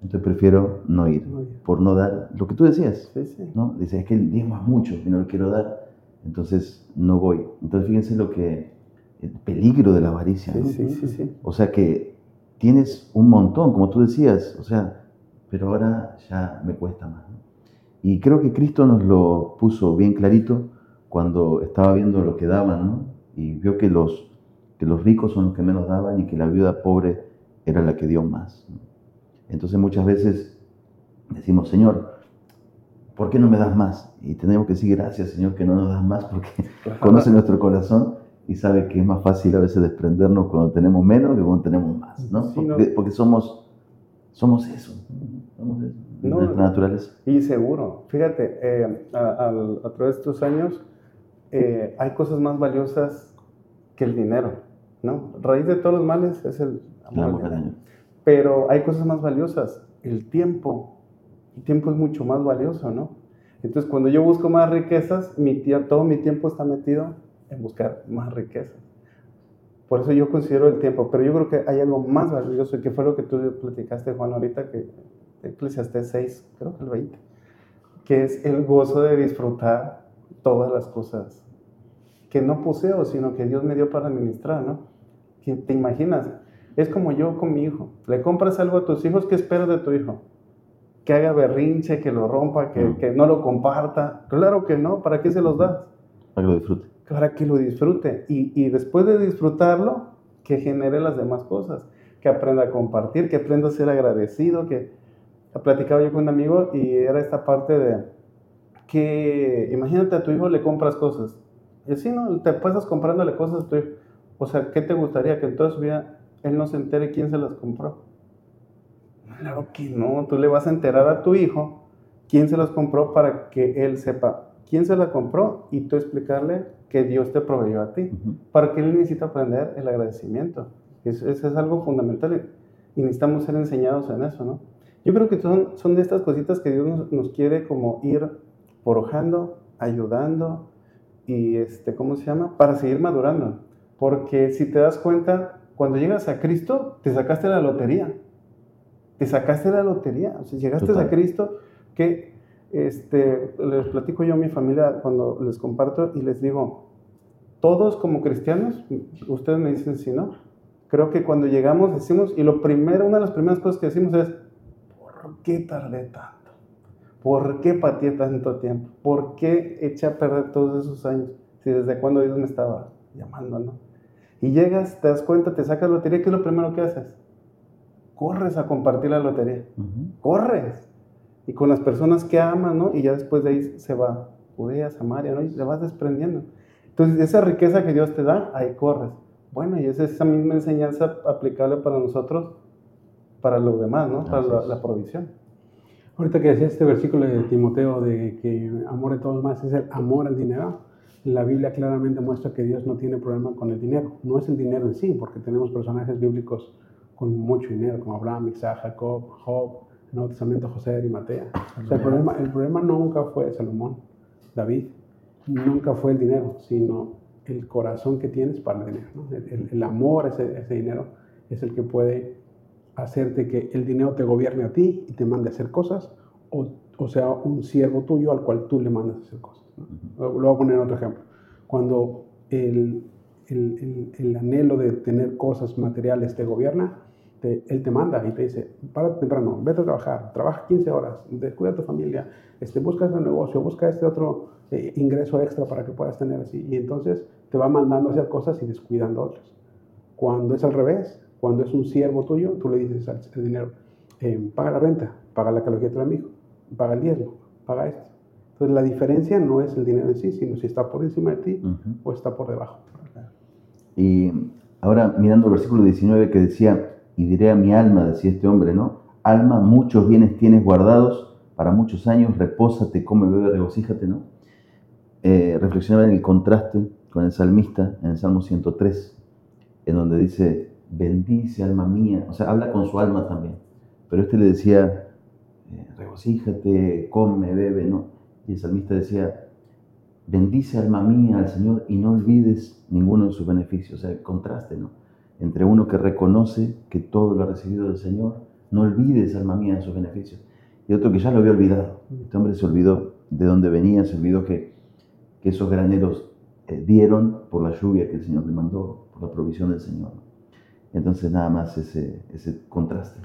C: entonces prefiero no ir, por no dar lo que tú decías.
B: Sí, sí.
C: ¿no? Dice, es que el diezmo es mucho y no lo quiero dar, entonces no voy. Entonces fíjense lo que, el peligro de la avaricia.
B: Sí,
C: ¿no?
B: sí, sí, sí.
C: O sea que tienes un montón, como tú decías, o sea, pero ahora ya me cuesta más. ¿no? Y creo que Cristo nos lo puso bien clarito cuando estaba viendo lo que daban, ¿no? Y vio que los, que los ricos son los que menos daban y que la viuda pobre era la que dio más. Entonces muchas veces decimos, Señor, ¿por qué no me das más? Y tenemos que decir gracias, Señor, que no nos das más porque conoce nuestro corazón y sabe que es más fácil a veces desprendernos cuando tenemos menos que cuando tenemos más, ¿no?
B: Sí, no.
C: Porque, porque somos, somos eso, somos eso,
B: No,
C: nuestra naturaleza.
B: Y seguro, fíjate, eh, a, al- a través de estos años eh, hay cosas más valiosas que el dinero, ¿no? Raíz de todos los males es el
C: El
B: amor.
C: amor
B: dinero.
C: año.
B: Pero hay cosas más valiosas, el tiempo. Tiempo es mucho más valioso, ¿no? Entonces, cuando yo busco más riquezas, mi tie- todo mi tiempo está metido en buscar más riquezas. Por eso yo considero el tiempo, pero yo creo que hay algo más valioso, que fue lo que tú platicaste, Juan, ahorita, que Eclesiastés 6, creo que el 20, que es el gozo de disfrutar todas las cosas que no poseo, sino que Dios me dio para administrar, ¿no? Te imaginas, es como yo con mi hijo. Le compras algo a tus hijos, ¿qué esperas de tu hijo? Que haga berrinche, que lo rompa, que,
C: Mm.
B: que no lo comparta. Claro que no, ¿para qué se los das?
C: Para que lo disfrute.
B: para que lo disfrute y, y después de disfrutarlo, que genere las demás cosas, que aprenda a compartir, que aprenda a ser agradecido, que platicaba yo con un amigo y era esta parte de que imagínate a tu hijo le compras cosas y así no, te pasas comprándole cosas a tu hijo, o sea, ¿qué te gustaría? Que en toda su vida él no se entere quién se las compró. Claro que no, tú le vas a enterar a tu hijo quién se las compró para que él sepa quién se la compró y tú explicarle que Dios te proveyó a ti. Para que él necesita aprender el agradecimiento. Eso, eso es algo fundamental y necesitamos ser enseñados en eso, ¿no? Yo creo que son, son de estas cositas que Dios nos, nos quiere como ir forjando, ayudando y, este, ¿cómo se llama? Para seguir madurando. Porque si te das cuenta, cuando llegas a Cristo, te sacaste la lotería. Te sacaste la lotería. O sea, llegaste
C: Total.
B: a Cristo que este, les platico yo a mi familia cuando les comparto y les digo, todos como cristianos, ustedes me dicen si no, creo que cuando llegamos decimos, y lo primero, una de las primeras cosas que decimos es, ¿por qué tardé tanto? ¿Por qué pateé tanto tiempo? ¿Por qué eché a perder todos esos años? Si desde cuando Dios me estaba llamando, ¿no? Y llegas, te das cuenta, te sacas lotería, ¿qué es lo primero que haces? Corres a compartir la lotería corres. Y con las personas que amas, ¿no? Y ya después de ahí se va Judea, Samaria, ¿no? Y te vas desprendiendo. Entonces, esa riqueza que Dios te da, ahí corres. Bueno, y es esa misma enseñanza aplicable para nosotros, para los demás, ¿no? Para la, la provisión.
A: Ahorita que decía este versículo de Timoteo de que amor de todos más es el amor al dinero, la Biblia claramente muestra que Dios no tiene problema con el dinero. No es el dinero en sí, porque tenemos personajes bíblicos con mucho dinero, como Abraham, Isaac, Jacob, Job, en el Nuevo Testamento José de Arimatea. O sea, el problema, el problema nunca fue Salomón, David, nunca fue el dinero, sino el corazón que tienes para el dinero. ¿no? El, el- el amor a ese, ese dinero es el que puede hacerte que el dinero te gobierne a ti y te mande a hacer cosas, o, o sea, un siervo tuyo al cual tú le mandas a hacer cosas. ¿no? Lo voy a poner en otro ejemplo. Cuando el- el anhelo de tener cosas materiales te gobierna, te- él te manda y te dice, para temprano, vete a trabajar, trabaja 15 horas, descuida a tu familia, este, busca este negocio, busca este otro eh, ingreso extra para que puedas tener así. Y entonces te va mandando a hacer cosas y descuidando otras. Cuando es al revés, cuando es un siervo tuyo, tú le dices al al dinero, eh, paga la renta, paga la ecología de tu amigo, paga el diezmo, paga esto. Entonces la diferencia no es el dinero en sí, sino si está por encima de ti
C: Ujú.
A: o está por debajo.
C: Y ahora mirando el versículo 19 que decía, y diré a mi alma, decía este hombre, ¿no? Alma, muchos bienes tienes guardados para muchos años, repósate, come, bebe, regocíjate, ¿no? Eh, reflexionaba en el contraste con el salmista en el Salmo 103, en donde dice, bendice alma mía, o sea, habla con su alma también, pero este le decía, eh, regocíjate, come, bebe, ¿no? Y el salmista decía, bendice alma mía al Señor y no olvides ninguno de sus beneficios. O sea, el contraste, ¿no? Entre uno que reconoce que todo lo ha recibido del Señor, no olvides alma mía de sus beneficios. Y otro que ya lo había olvidado. Este hombre se olvidó de dónde venía, se olvidó que, que esos graneros eh, dieron por la lluvia que el Señor le mandó, por la provisión del Señor. Entonces nada más ese, ese contraste.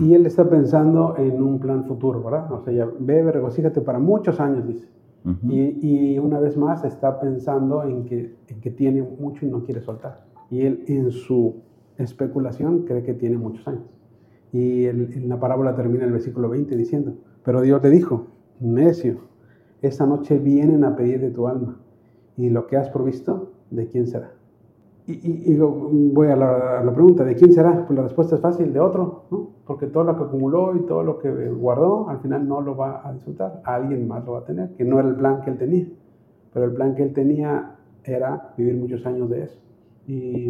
A: Y él está pensando en un plan futuro, ¿verdad? O sea, ya bebe, regocíjate para muchos años, dice.
C: Ujú.
A: y, y una vez más está pensando en que, en que tiene mucho y no quiere soltar. Y él en su especulación cree que tiene muchos años. Y el- en la parábola termina el versículo 20 diciendo, pero Dios le dijo, necio, esta noche vienen a pedir de tu alma y lo que has provisto, ¿de quién será? Y, y- y lo- voy a la, a la pregunta, ¿de quién será? Pues la respuesta es fácil, de otro, ¿no? Porque todo lo que acumuló y todo lo que guardó, al final no lo va a disfrutar, alguien más lo va a tener, que no era el plan que él tenía. Pero el plan que él tenía era vivir muchos años de eso. Y,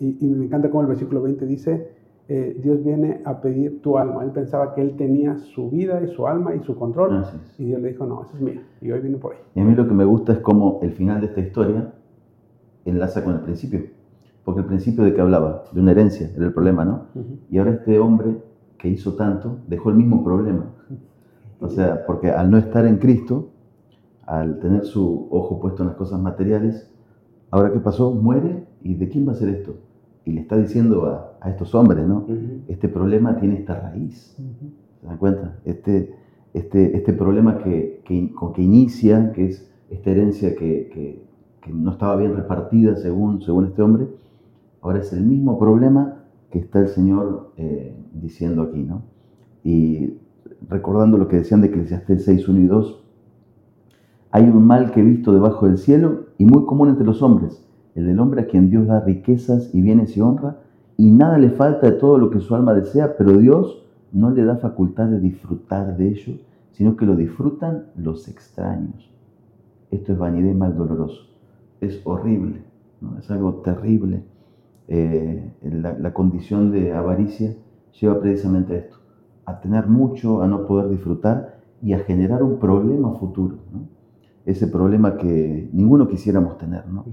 A: y- y me encanta cómo el versículo 20 dice, eh, Dios viene a pedir tu alma. Él pensaba que él tenía su vida y su alma y su control. Y Dios le dijo, no, esa es mía. Y hoy vine por ahí.
C: Y a mí lo que me gusta es cómo el final de esta historia enlaza con el principio. Porque el principio de que hablaba, de una herencia, era el problema, ¿no?
A: Ujú.
C: Y ahora este hombre que hizo tanto dejó el mismo problema. O sea, porque al no estar en Cristo, al tener su ojo puesto en las cosas materiales, ahora qué pasó, muere y ¿de quién va a ser esto? Y le está diciendo a, a estos hombres, ¿no? Este problema tiene esta raíz.
A: Ujú.
C: ¿Se dan cuenta? Este, este, este problema que, que- con que inicia, que es esta herencia que, que- que no estaba bien repartida según, según este hombre, ahora es el mismo problema que está el Señor eh, diciendo aquí, ¿no? Y recordando lo que decían de Eclesiastés 6, 1 y 2, hay un mal que he visto debajo del cielo y muy común entre los hombres, el del hombre a quien Dios da riquezas y bienes y honra, y nada le falta de todo lo que su alma desea, pero Dios no le da facultad de disfrutar de ello, sino que lo disfrutan los extraños. Esto es vanidad y mal doloroso. Es horrible, ¿no? es algo terrible. Eh, la, condición de avaricia lleva precisamente a esto, a tener mucho, a no poder disfrutar y a generar un problema futuro. Ese problema que ninguno quisiéramos tener, ¿no?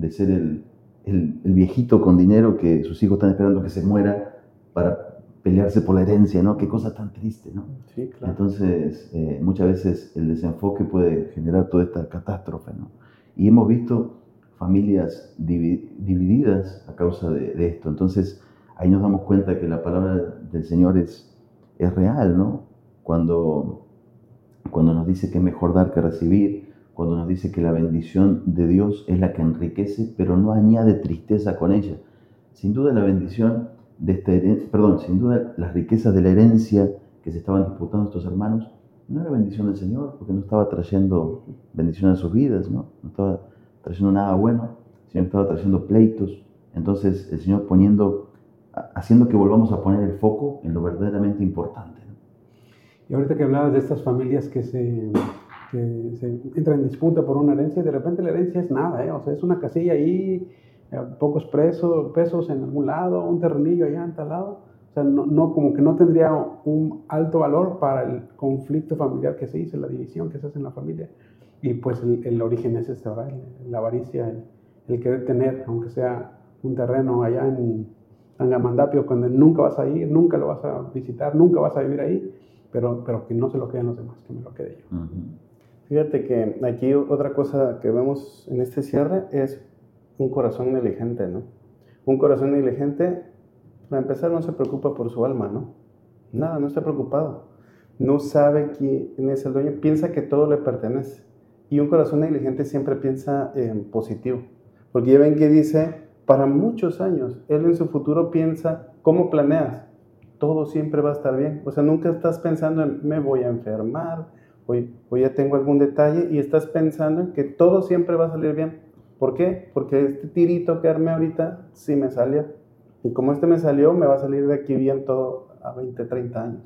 C: De ser el, el- el viejito con dinero que sus hijos están esperando que se muera para pelearse por la herencia, ¿no? Qué cosa tan triste, ¿no?
B: Sí, claro.
C: Entonces, eh, muchas veces el desenfoque puede generar toda esta catástrofe, ¿no? Y hemos visto familias divi- divididas a causa de, de esto. Entonces, ahí nos damos cuenta que la palabra del Señor es, es real, ¿no? Cuando, cuando nos dice que es mejor dar que recibir, cuando nos dice que la bendición de Dios es la que enriquece, pero no añade tristeza con ella. Sin duda la bendición de esta heren- perdón, sin duda las riquezas de la herencia que se estaban disputando estos hermanos no era bendición del Señor, porque no estaba trayendo bendición a sus vidas, ¿no? No estaba trayendo nada bueno, sino estaba trayendo pleitos. Entonces el Señor poniendo, ha- haciendo que volvamos a poner el foco en lo verdaderamente importante.
A: Y ahorita que hablabas de estas familias que se, que se entran en disputa por una herencia, y de repente la herencia es nada, ¿eh? o sea, es una casilla ahí, eh, pocos presos, pesos en algún lado, un terrenillo allá en tal lado. O sea, no, no, como que no tendría un alto valor para el conflicto familiar que se hizo, la división que se hace en la familia. Y pues el, el origen es este, ¿verdad? La avaricia, el, el querer tener, aunque sea un terreno allá en Tangamandapio, cuando nunca vas a ir, nunca lo vas a visitar, nunca vas a vivir ahí, pero, pero que no se lo queden los demás, que me lo quede yo.
C: Ujú.
B: Fíjate que aquí otra cosa que vemos en este cierre es un corazón negligente, ¿no? Un corazón negligente, para empezar, no se preocupa por su alma, ¿no? Nada, no está preocupado. No sabe quién es el dueño, piensa que todo le pertenece. Y un corazón negligente siempre piensa en positivo. Porque ya ven que dice, para muchos años, él en su futuro piensa, ¿cómo planeas? Todo siempre va a estar bien. O sea, nunca estás pensando en, me voy a enfermar, hoy, ya tengo algún detalle y estás pensando en que todo siempre va a salir bien. ¿Por qué? Porque este tirito que armé ahorita sí me salió. Y como este me salió, me va a salir de aquí bien todo a 20, 30 años.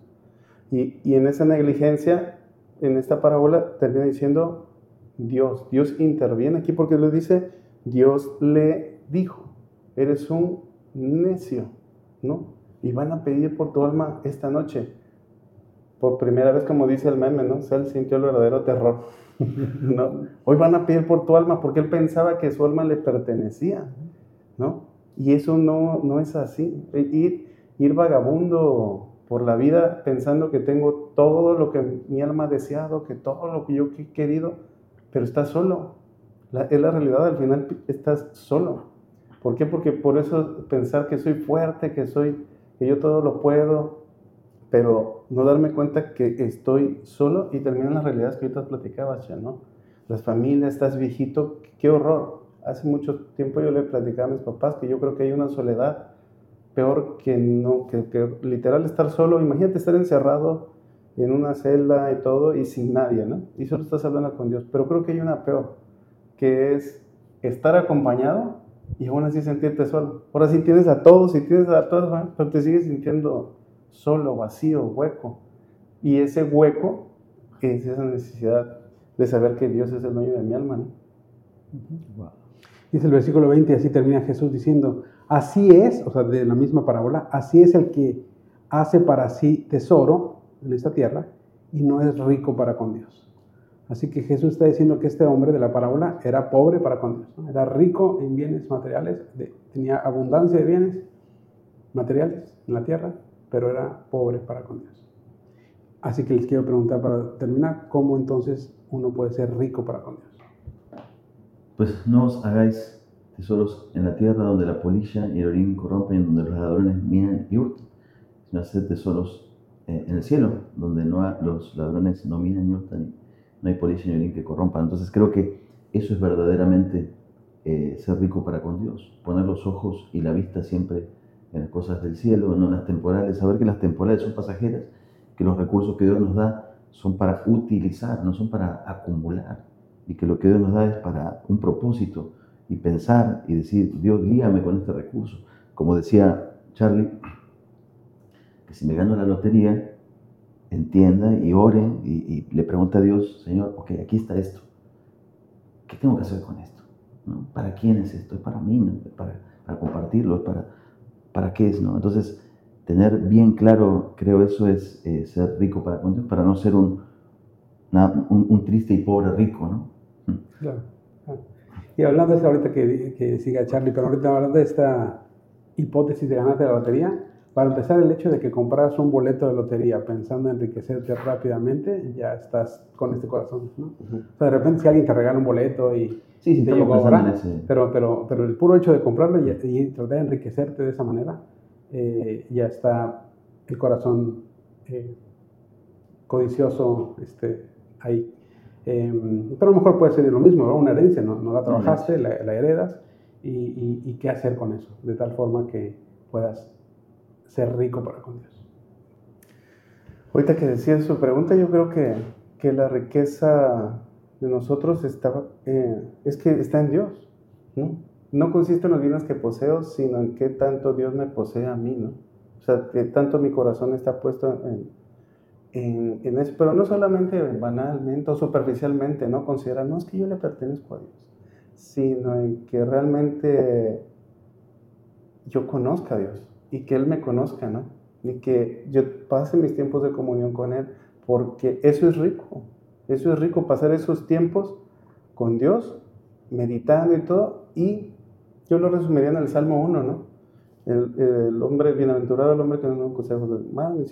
B: Y, y en esa negligencia, en esta parábola, termina diciendo Dios. Dios interviene aquí porque le dice, Dios le dijo, eres un necio, ¿no? Y van a pedir por tu alma esta noche por primera vez, como dice el meme, ¿no? Él sintió el verdadero terror. ¿no? Hoy van a pedir por tu alma porque él pensaba que su alma le pertenecía, ¿no? Y eso no, no es así. Ir, ir vagabundo por la vida pensando que tengo todo lo que mi alma ha deseado, que todo lo que yo he querido, pero estás solo. es la realidad, al final estás solo. ¿Por qué? Porque por eso pensar que soy fuerte, que soy, que yo todo lo puedo, pero no darme cuenta que estoy solo y terminan las realidades que ahorita platicabas ya, ¿no? Las familias, estás viejito, qué horror. Hace mucho tiempo yo le platicaba a mis papás que yo creo que hay una soledad peor que no, que, que literal estar solo. Imagínate estar encerrado en una celda y todo y sin nadie, ¿no? Y solo estás hablando con Dios. Pero creo que hay una peor, que es estar acompañado y aún así sentirte solo. Ahora sí tienes a todos y tienes a todos, pero te sigues sintiendo solo, vacío, hueco. Y ese hueco es esa necesidad de saber que Dios es el dueño de mi alma. ¿no?
A: Dice el versículo 20, así termina Jesús diciendo, así es, o sea, de la misma parábola, así es el que hace para sí tesoro en esta tierra y no es rico para con Dios. Así que Jesús está diciendo que este hombre de la parábola era pobre para con Dios, era rico en bienes materiales, tenía abundancia de bienes materiales en la tierra, pero era pobre para con Dios. Así que les quiero preguntar para terminar, ¿cómo entonces uno puede ser rico para con Dios?
C: Pues no os hagáis tesoros en la tierra donde la polilla y el orín corrompen, donde los ladrones minan y hurtan, sino haced tesoros eh, en el cielo, donde no los ladrones no minan y hurtan, no hay polilla ni orín que corrompan. Entonces creo que eso es verdaderamente eh, ser rico para con Dios, poner los ojos y la vista siempre en las cosas del cielo, no en las temporales, saber que las temporales son pasajeras, que los recursos que Dios nos da son para utilizar, no son para acumular, y que lo que Dios nos da es para un propósito, y pensar y decir, Dios guíame con este recurso. Como decía Charlie, que si me gano la lotería, entienda y ore y, le pregunte a Dios, Señor, ok, aquí está esto. ¿Qué tengo que hacer con esto? ¿Para quién es esto? ¿Es para mí? ¿Para, para compartirlo? para, para qué es, ¿no? Entonces, tener bien claro, creo eso es eh, ser rico para para no ser un, un, triste y pobre rico, ¿no?
A: Mm. Claro. Y hablando de eso ahorita que, que siga Charlie, pero ahorita hablando de esta hipótesis de ganarte la lotería, para empezar, el hecho de que compras un boleto de lotería pensando en enriquecerte rápidamente, ya estás con este corazón, ¿no? O sea, de repente si alguien te regala un boleto y
C: sí, sí, te llegó ahora,
A: pero, pero, pero el puro hecho de comprarlo y, tratar de enriquecerte de esa manera, eh, ya está el corazón eh, codicioso este, ahí. Em, pero a lo mejor puede ser lo mismo, una herencia, no, no la trabajaste, la, heredas, y, y, y qué hacer con eso, de tal forma que puedas ser rico para con Dios.
B: Ahorita que decía su pregunta, yo creo que, que la riqueza de nosotros está, eh, es que está en Dios, ¿no? No consiste en los bienes que poseo, sino en qué tanto Dios me posee a mí, ¿no? O sea, que tanto mi corazón está puesto en, en, en, eso, pero no solamente banalmente o superficialmente, ¿no? Considera, no es que yo le pertenezco a Dios, sino en que realmente yo conozca a Dios, y que Él me conozca, ¿no? Y que yo pase mis tiempos de comunión con Él, porque eso es rico, eso es rico, pasar esos tiempos con Dios, meditando y todo, y yo lo resumiría en el Salmo 1, ¿no? El, hombre, bienaventurado el hombre que no da consejos de mal,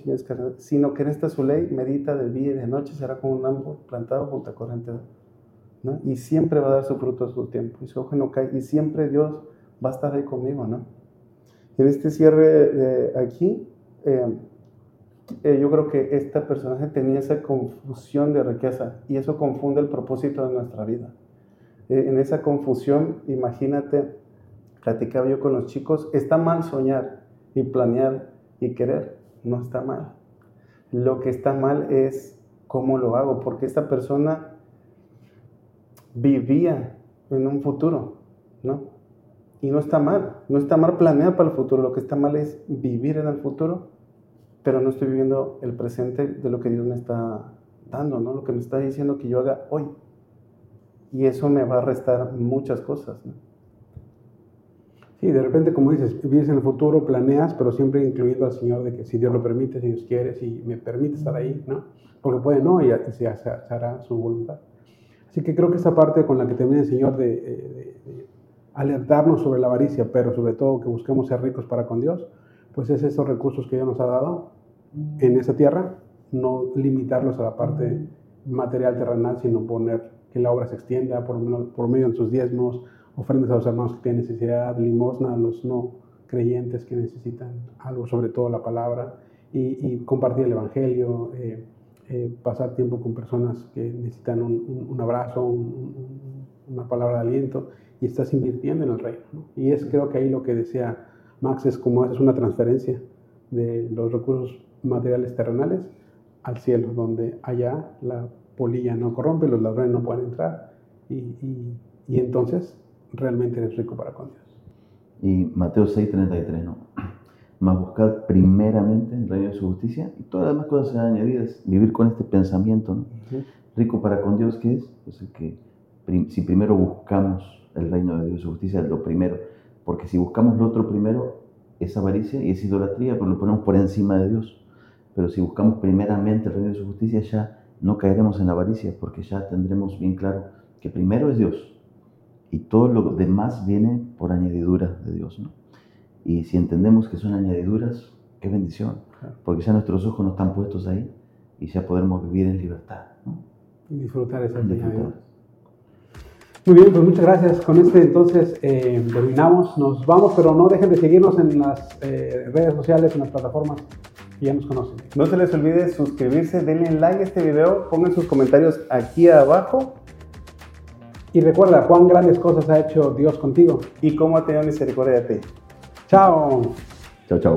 B: sino que en esta su ley medita de día y de noche, será como un árbol plantado junto a corriente, ¿no? Y siempre va a dar su fruto a su tiempo, y su ojo no cae, y siempre Dios va a estar ahí conmigo, ¿no? En este cierre de aquí, eh, eh, yo creo que este personaje tenía esa confusión de riqueza y eso confunde el propósito de nuestra vida. Eh, en esa confusión, imagínate, platicaba yo con los chicos, está mal soñar y planear y querer, no está mal. Lo que está mal es cómo lo hago, porque esta persona vivía en un futuro, ¿no? Y no está mal, no está mal planear para el futuro, lo que está mal es vivir en el futuro, pero no estoy viviendo el presente de lo que Dios me está dando, ¿no? Lo que me está diciendo que yo haga hoy. Y eso me va a restar muchas cosas, ¿no?
A: Sí, de repente, como dices, vives en el futuro, planeas, pero siempre incluyendo al Señor de que si Dios lo permite, si Dios quiere, si me permite estar ahí, ¿no? Porque puede no y, se, hará su voluntad. Así que creo que esa parte con la que termina el Señor de, de- de alertarnos sobre la avaricia, pero sobre todo que busquemos ser ricos para con Dios, pues es esos recursos que Dios nos ha dado en esa tierra, no limitarlos a la parte material terrenal, sino poner que la obra se extienda por, medio de sus diezmos, ofrendas a los hermanos que tienen necesidad, limosna a los no creyentes que necesitan algo, sobre todo la palabra, y, y compartir el Evangelio, eh, eh, pasar tiempo con personas que necesitan un, un- un abrazo, un- un- una palabra de aliento, y estás invirtiendo en el reino. ¿no? Y es creo que ahí lo que decía Max es como es una transferencia de los recursos materiales terrenales al cielo, donde allá la polilla no corrompe, los ladrones no pueden entrar, y, y- y entonces realmente eres rico para con Dios.
C: Y Mateo 6:33, ¿no? Más buscad primeramente el reino de su justicia y todas las demás cosas serán añadidas. Vivir con este pensamiento, ¿no? Rico para con Dios, ¿qué es? Pues el que prim- si primero buscamos el reino de Dios y su justicia, es lo primero. Porque si buscamos lo otro primero, es avaricia y es idolatría, porque lo ponemos por encima de Dios. Pero si buscamos primeramente el reino de su justicia, ya no caeremos en la avaricia, porque ya tendremos bien claro que primero es Dios y todo lo demás viene por añadidura de Dios. ¿no? Y si entendemos que son añadiduras, qué bendición, porque ya nuestros ojos no están puestos ahí y ya podremos vivir en libertad. ¿no?
A: Y
C: disfrutar
A: añadiduras. Muy bien, pues muchas gracias. Con este entonces eh, terminamos. Nos vamos, pero no dejen de seguirnos en las eh, redes sociales, en las plataformas que ya nos conocen.
B: No se les olvide suscribirse, denle like a este video, pongan sus comentarios aquí abajo
A: Y recuerda cuán grandes cosas ha hecho Dios contigo.
B: y cómo ha tenido misericordia de ti.
A: Chao.
C: Chao, chao.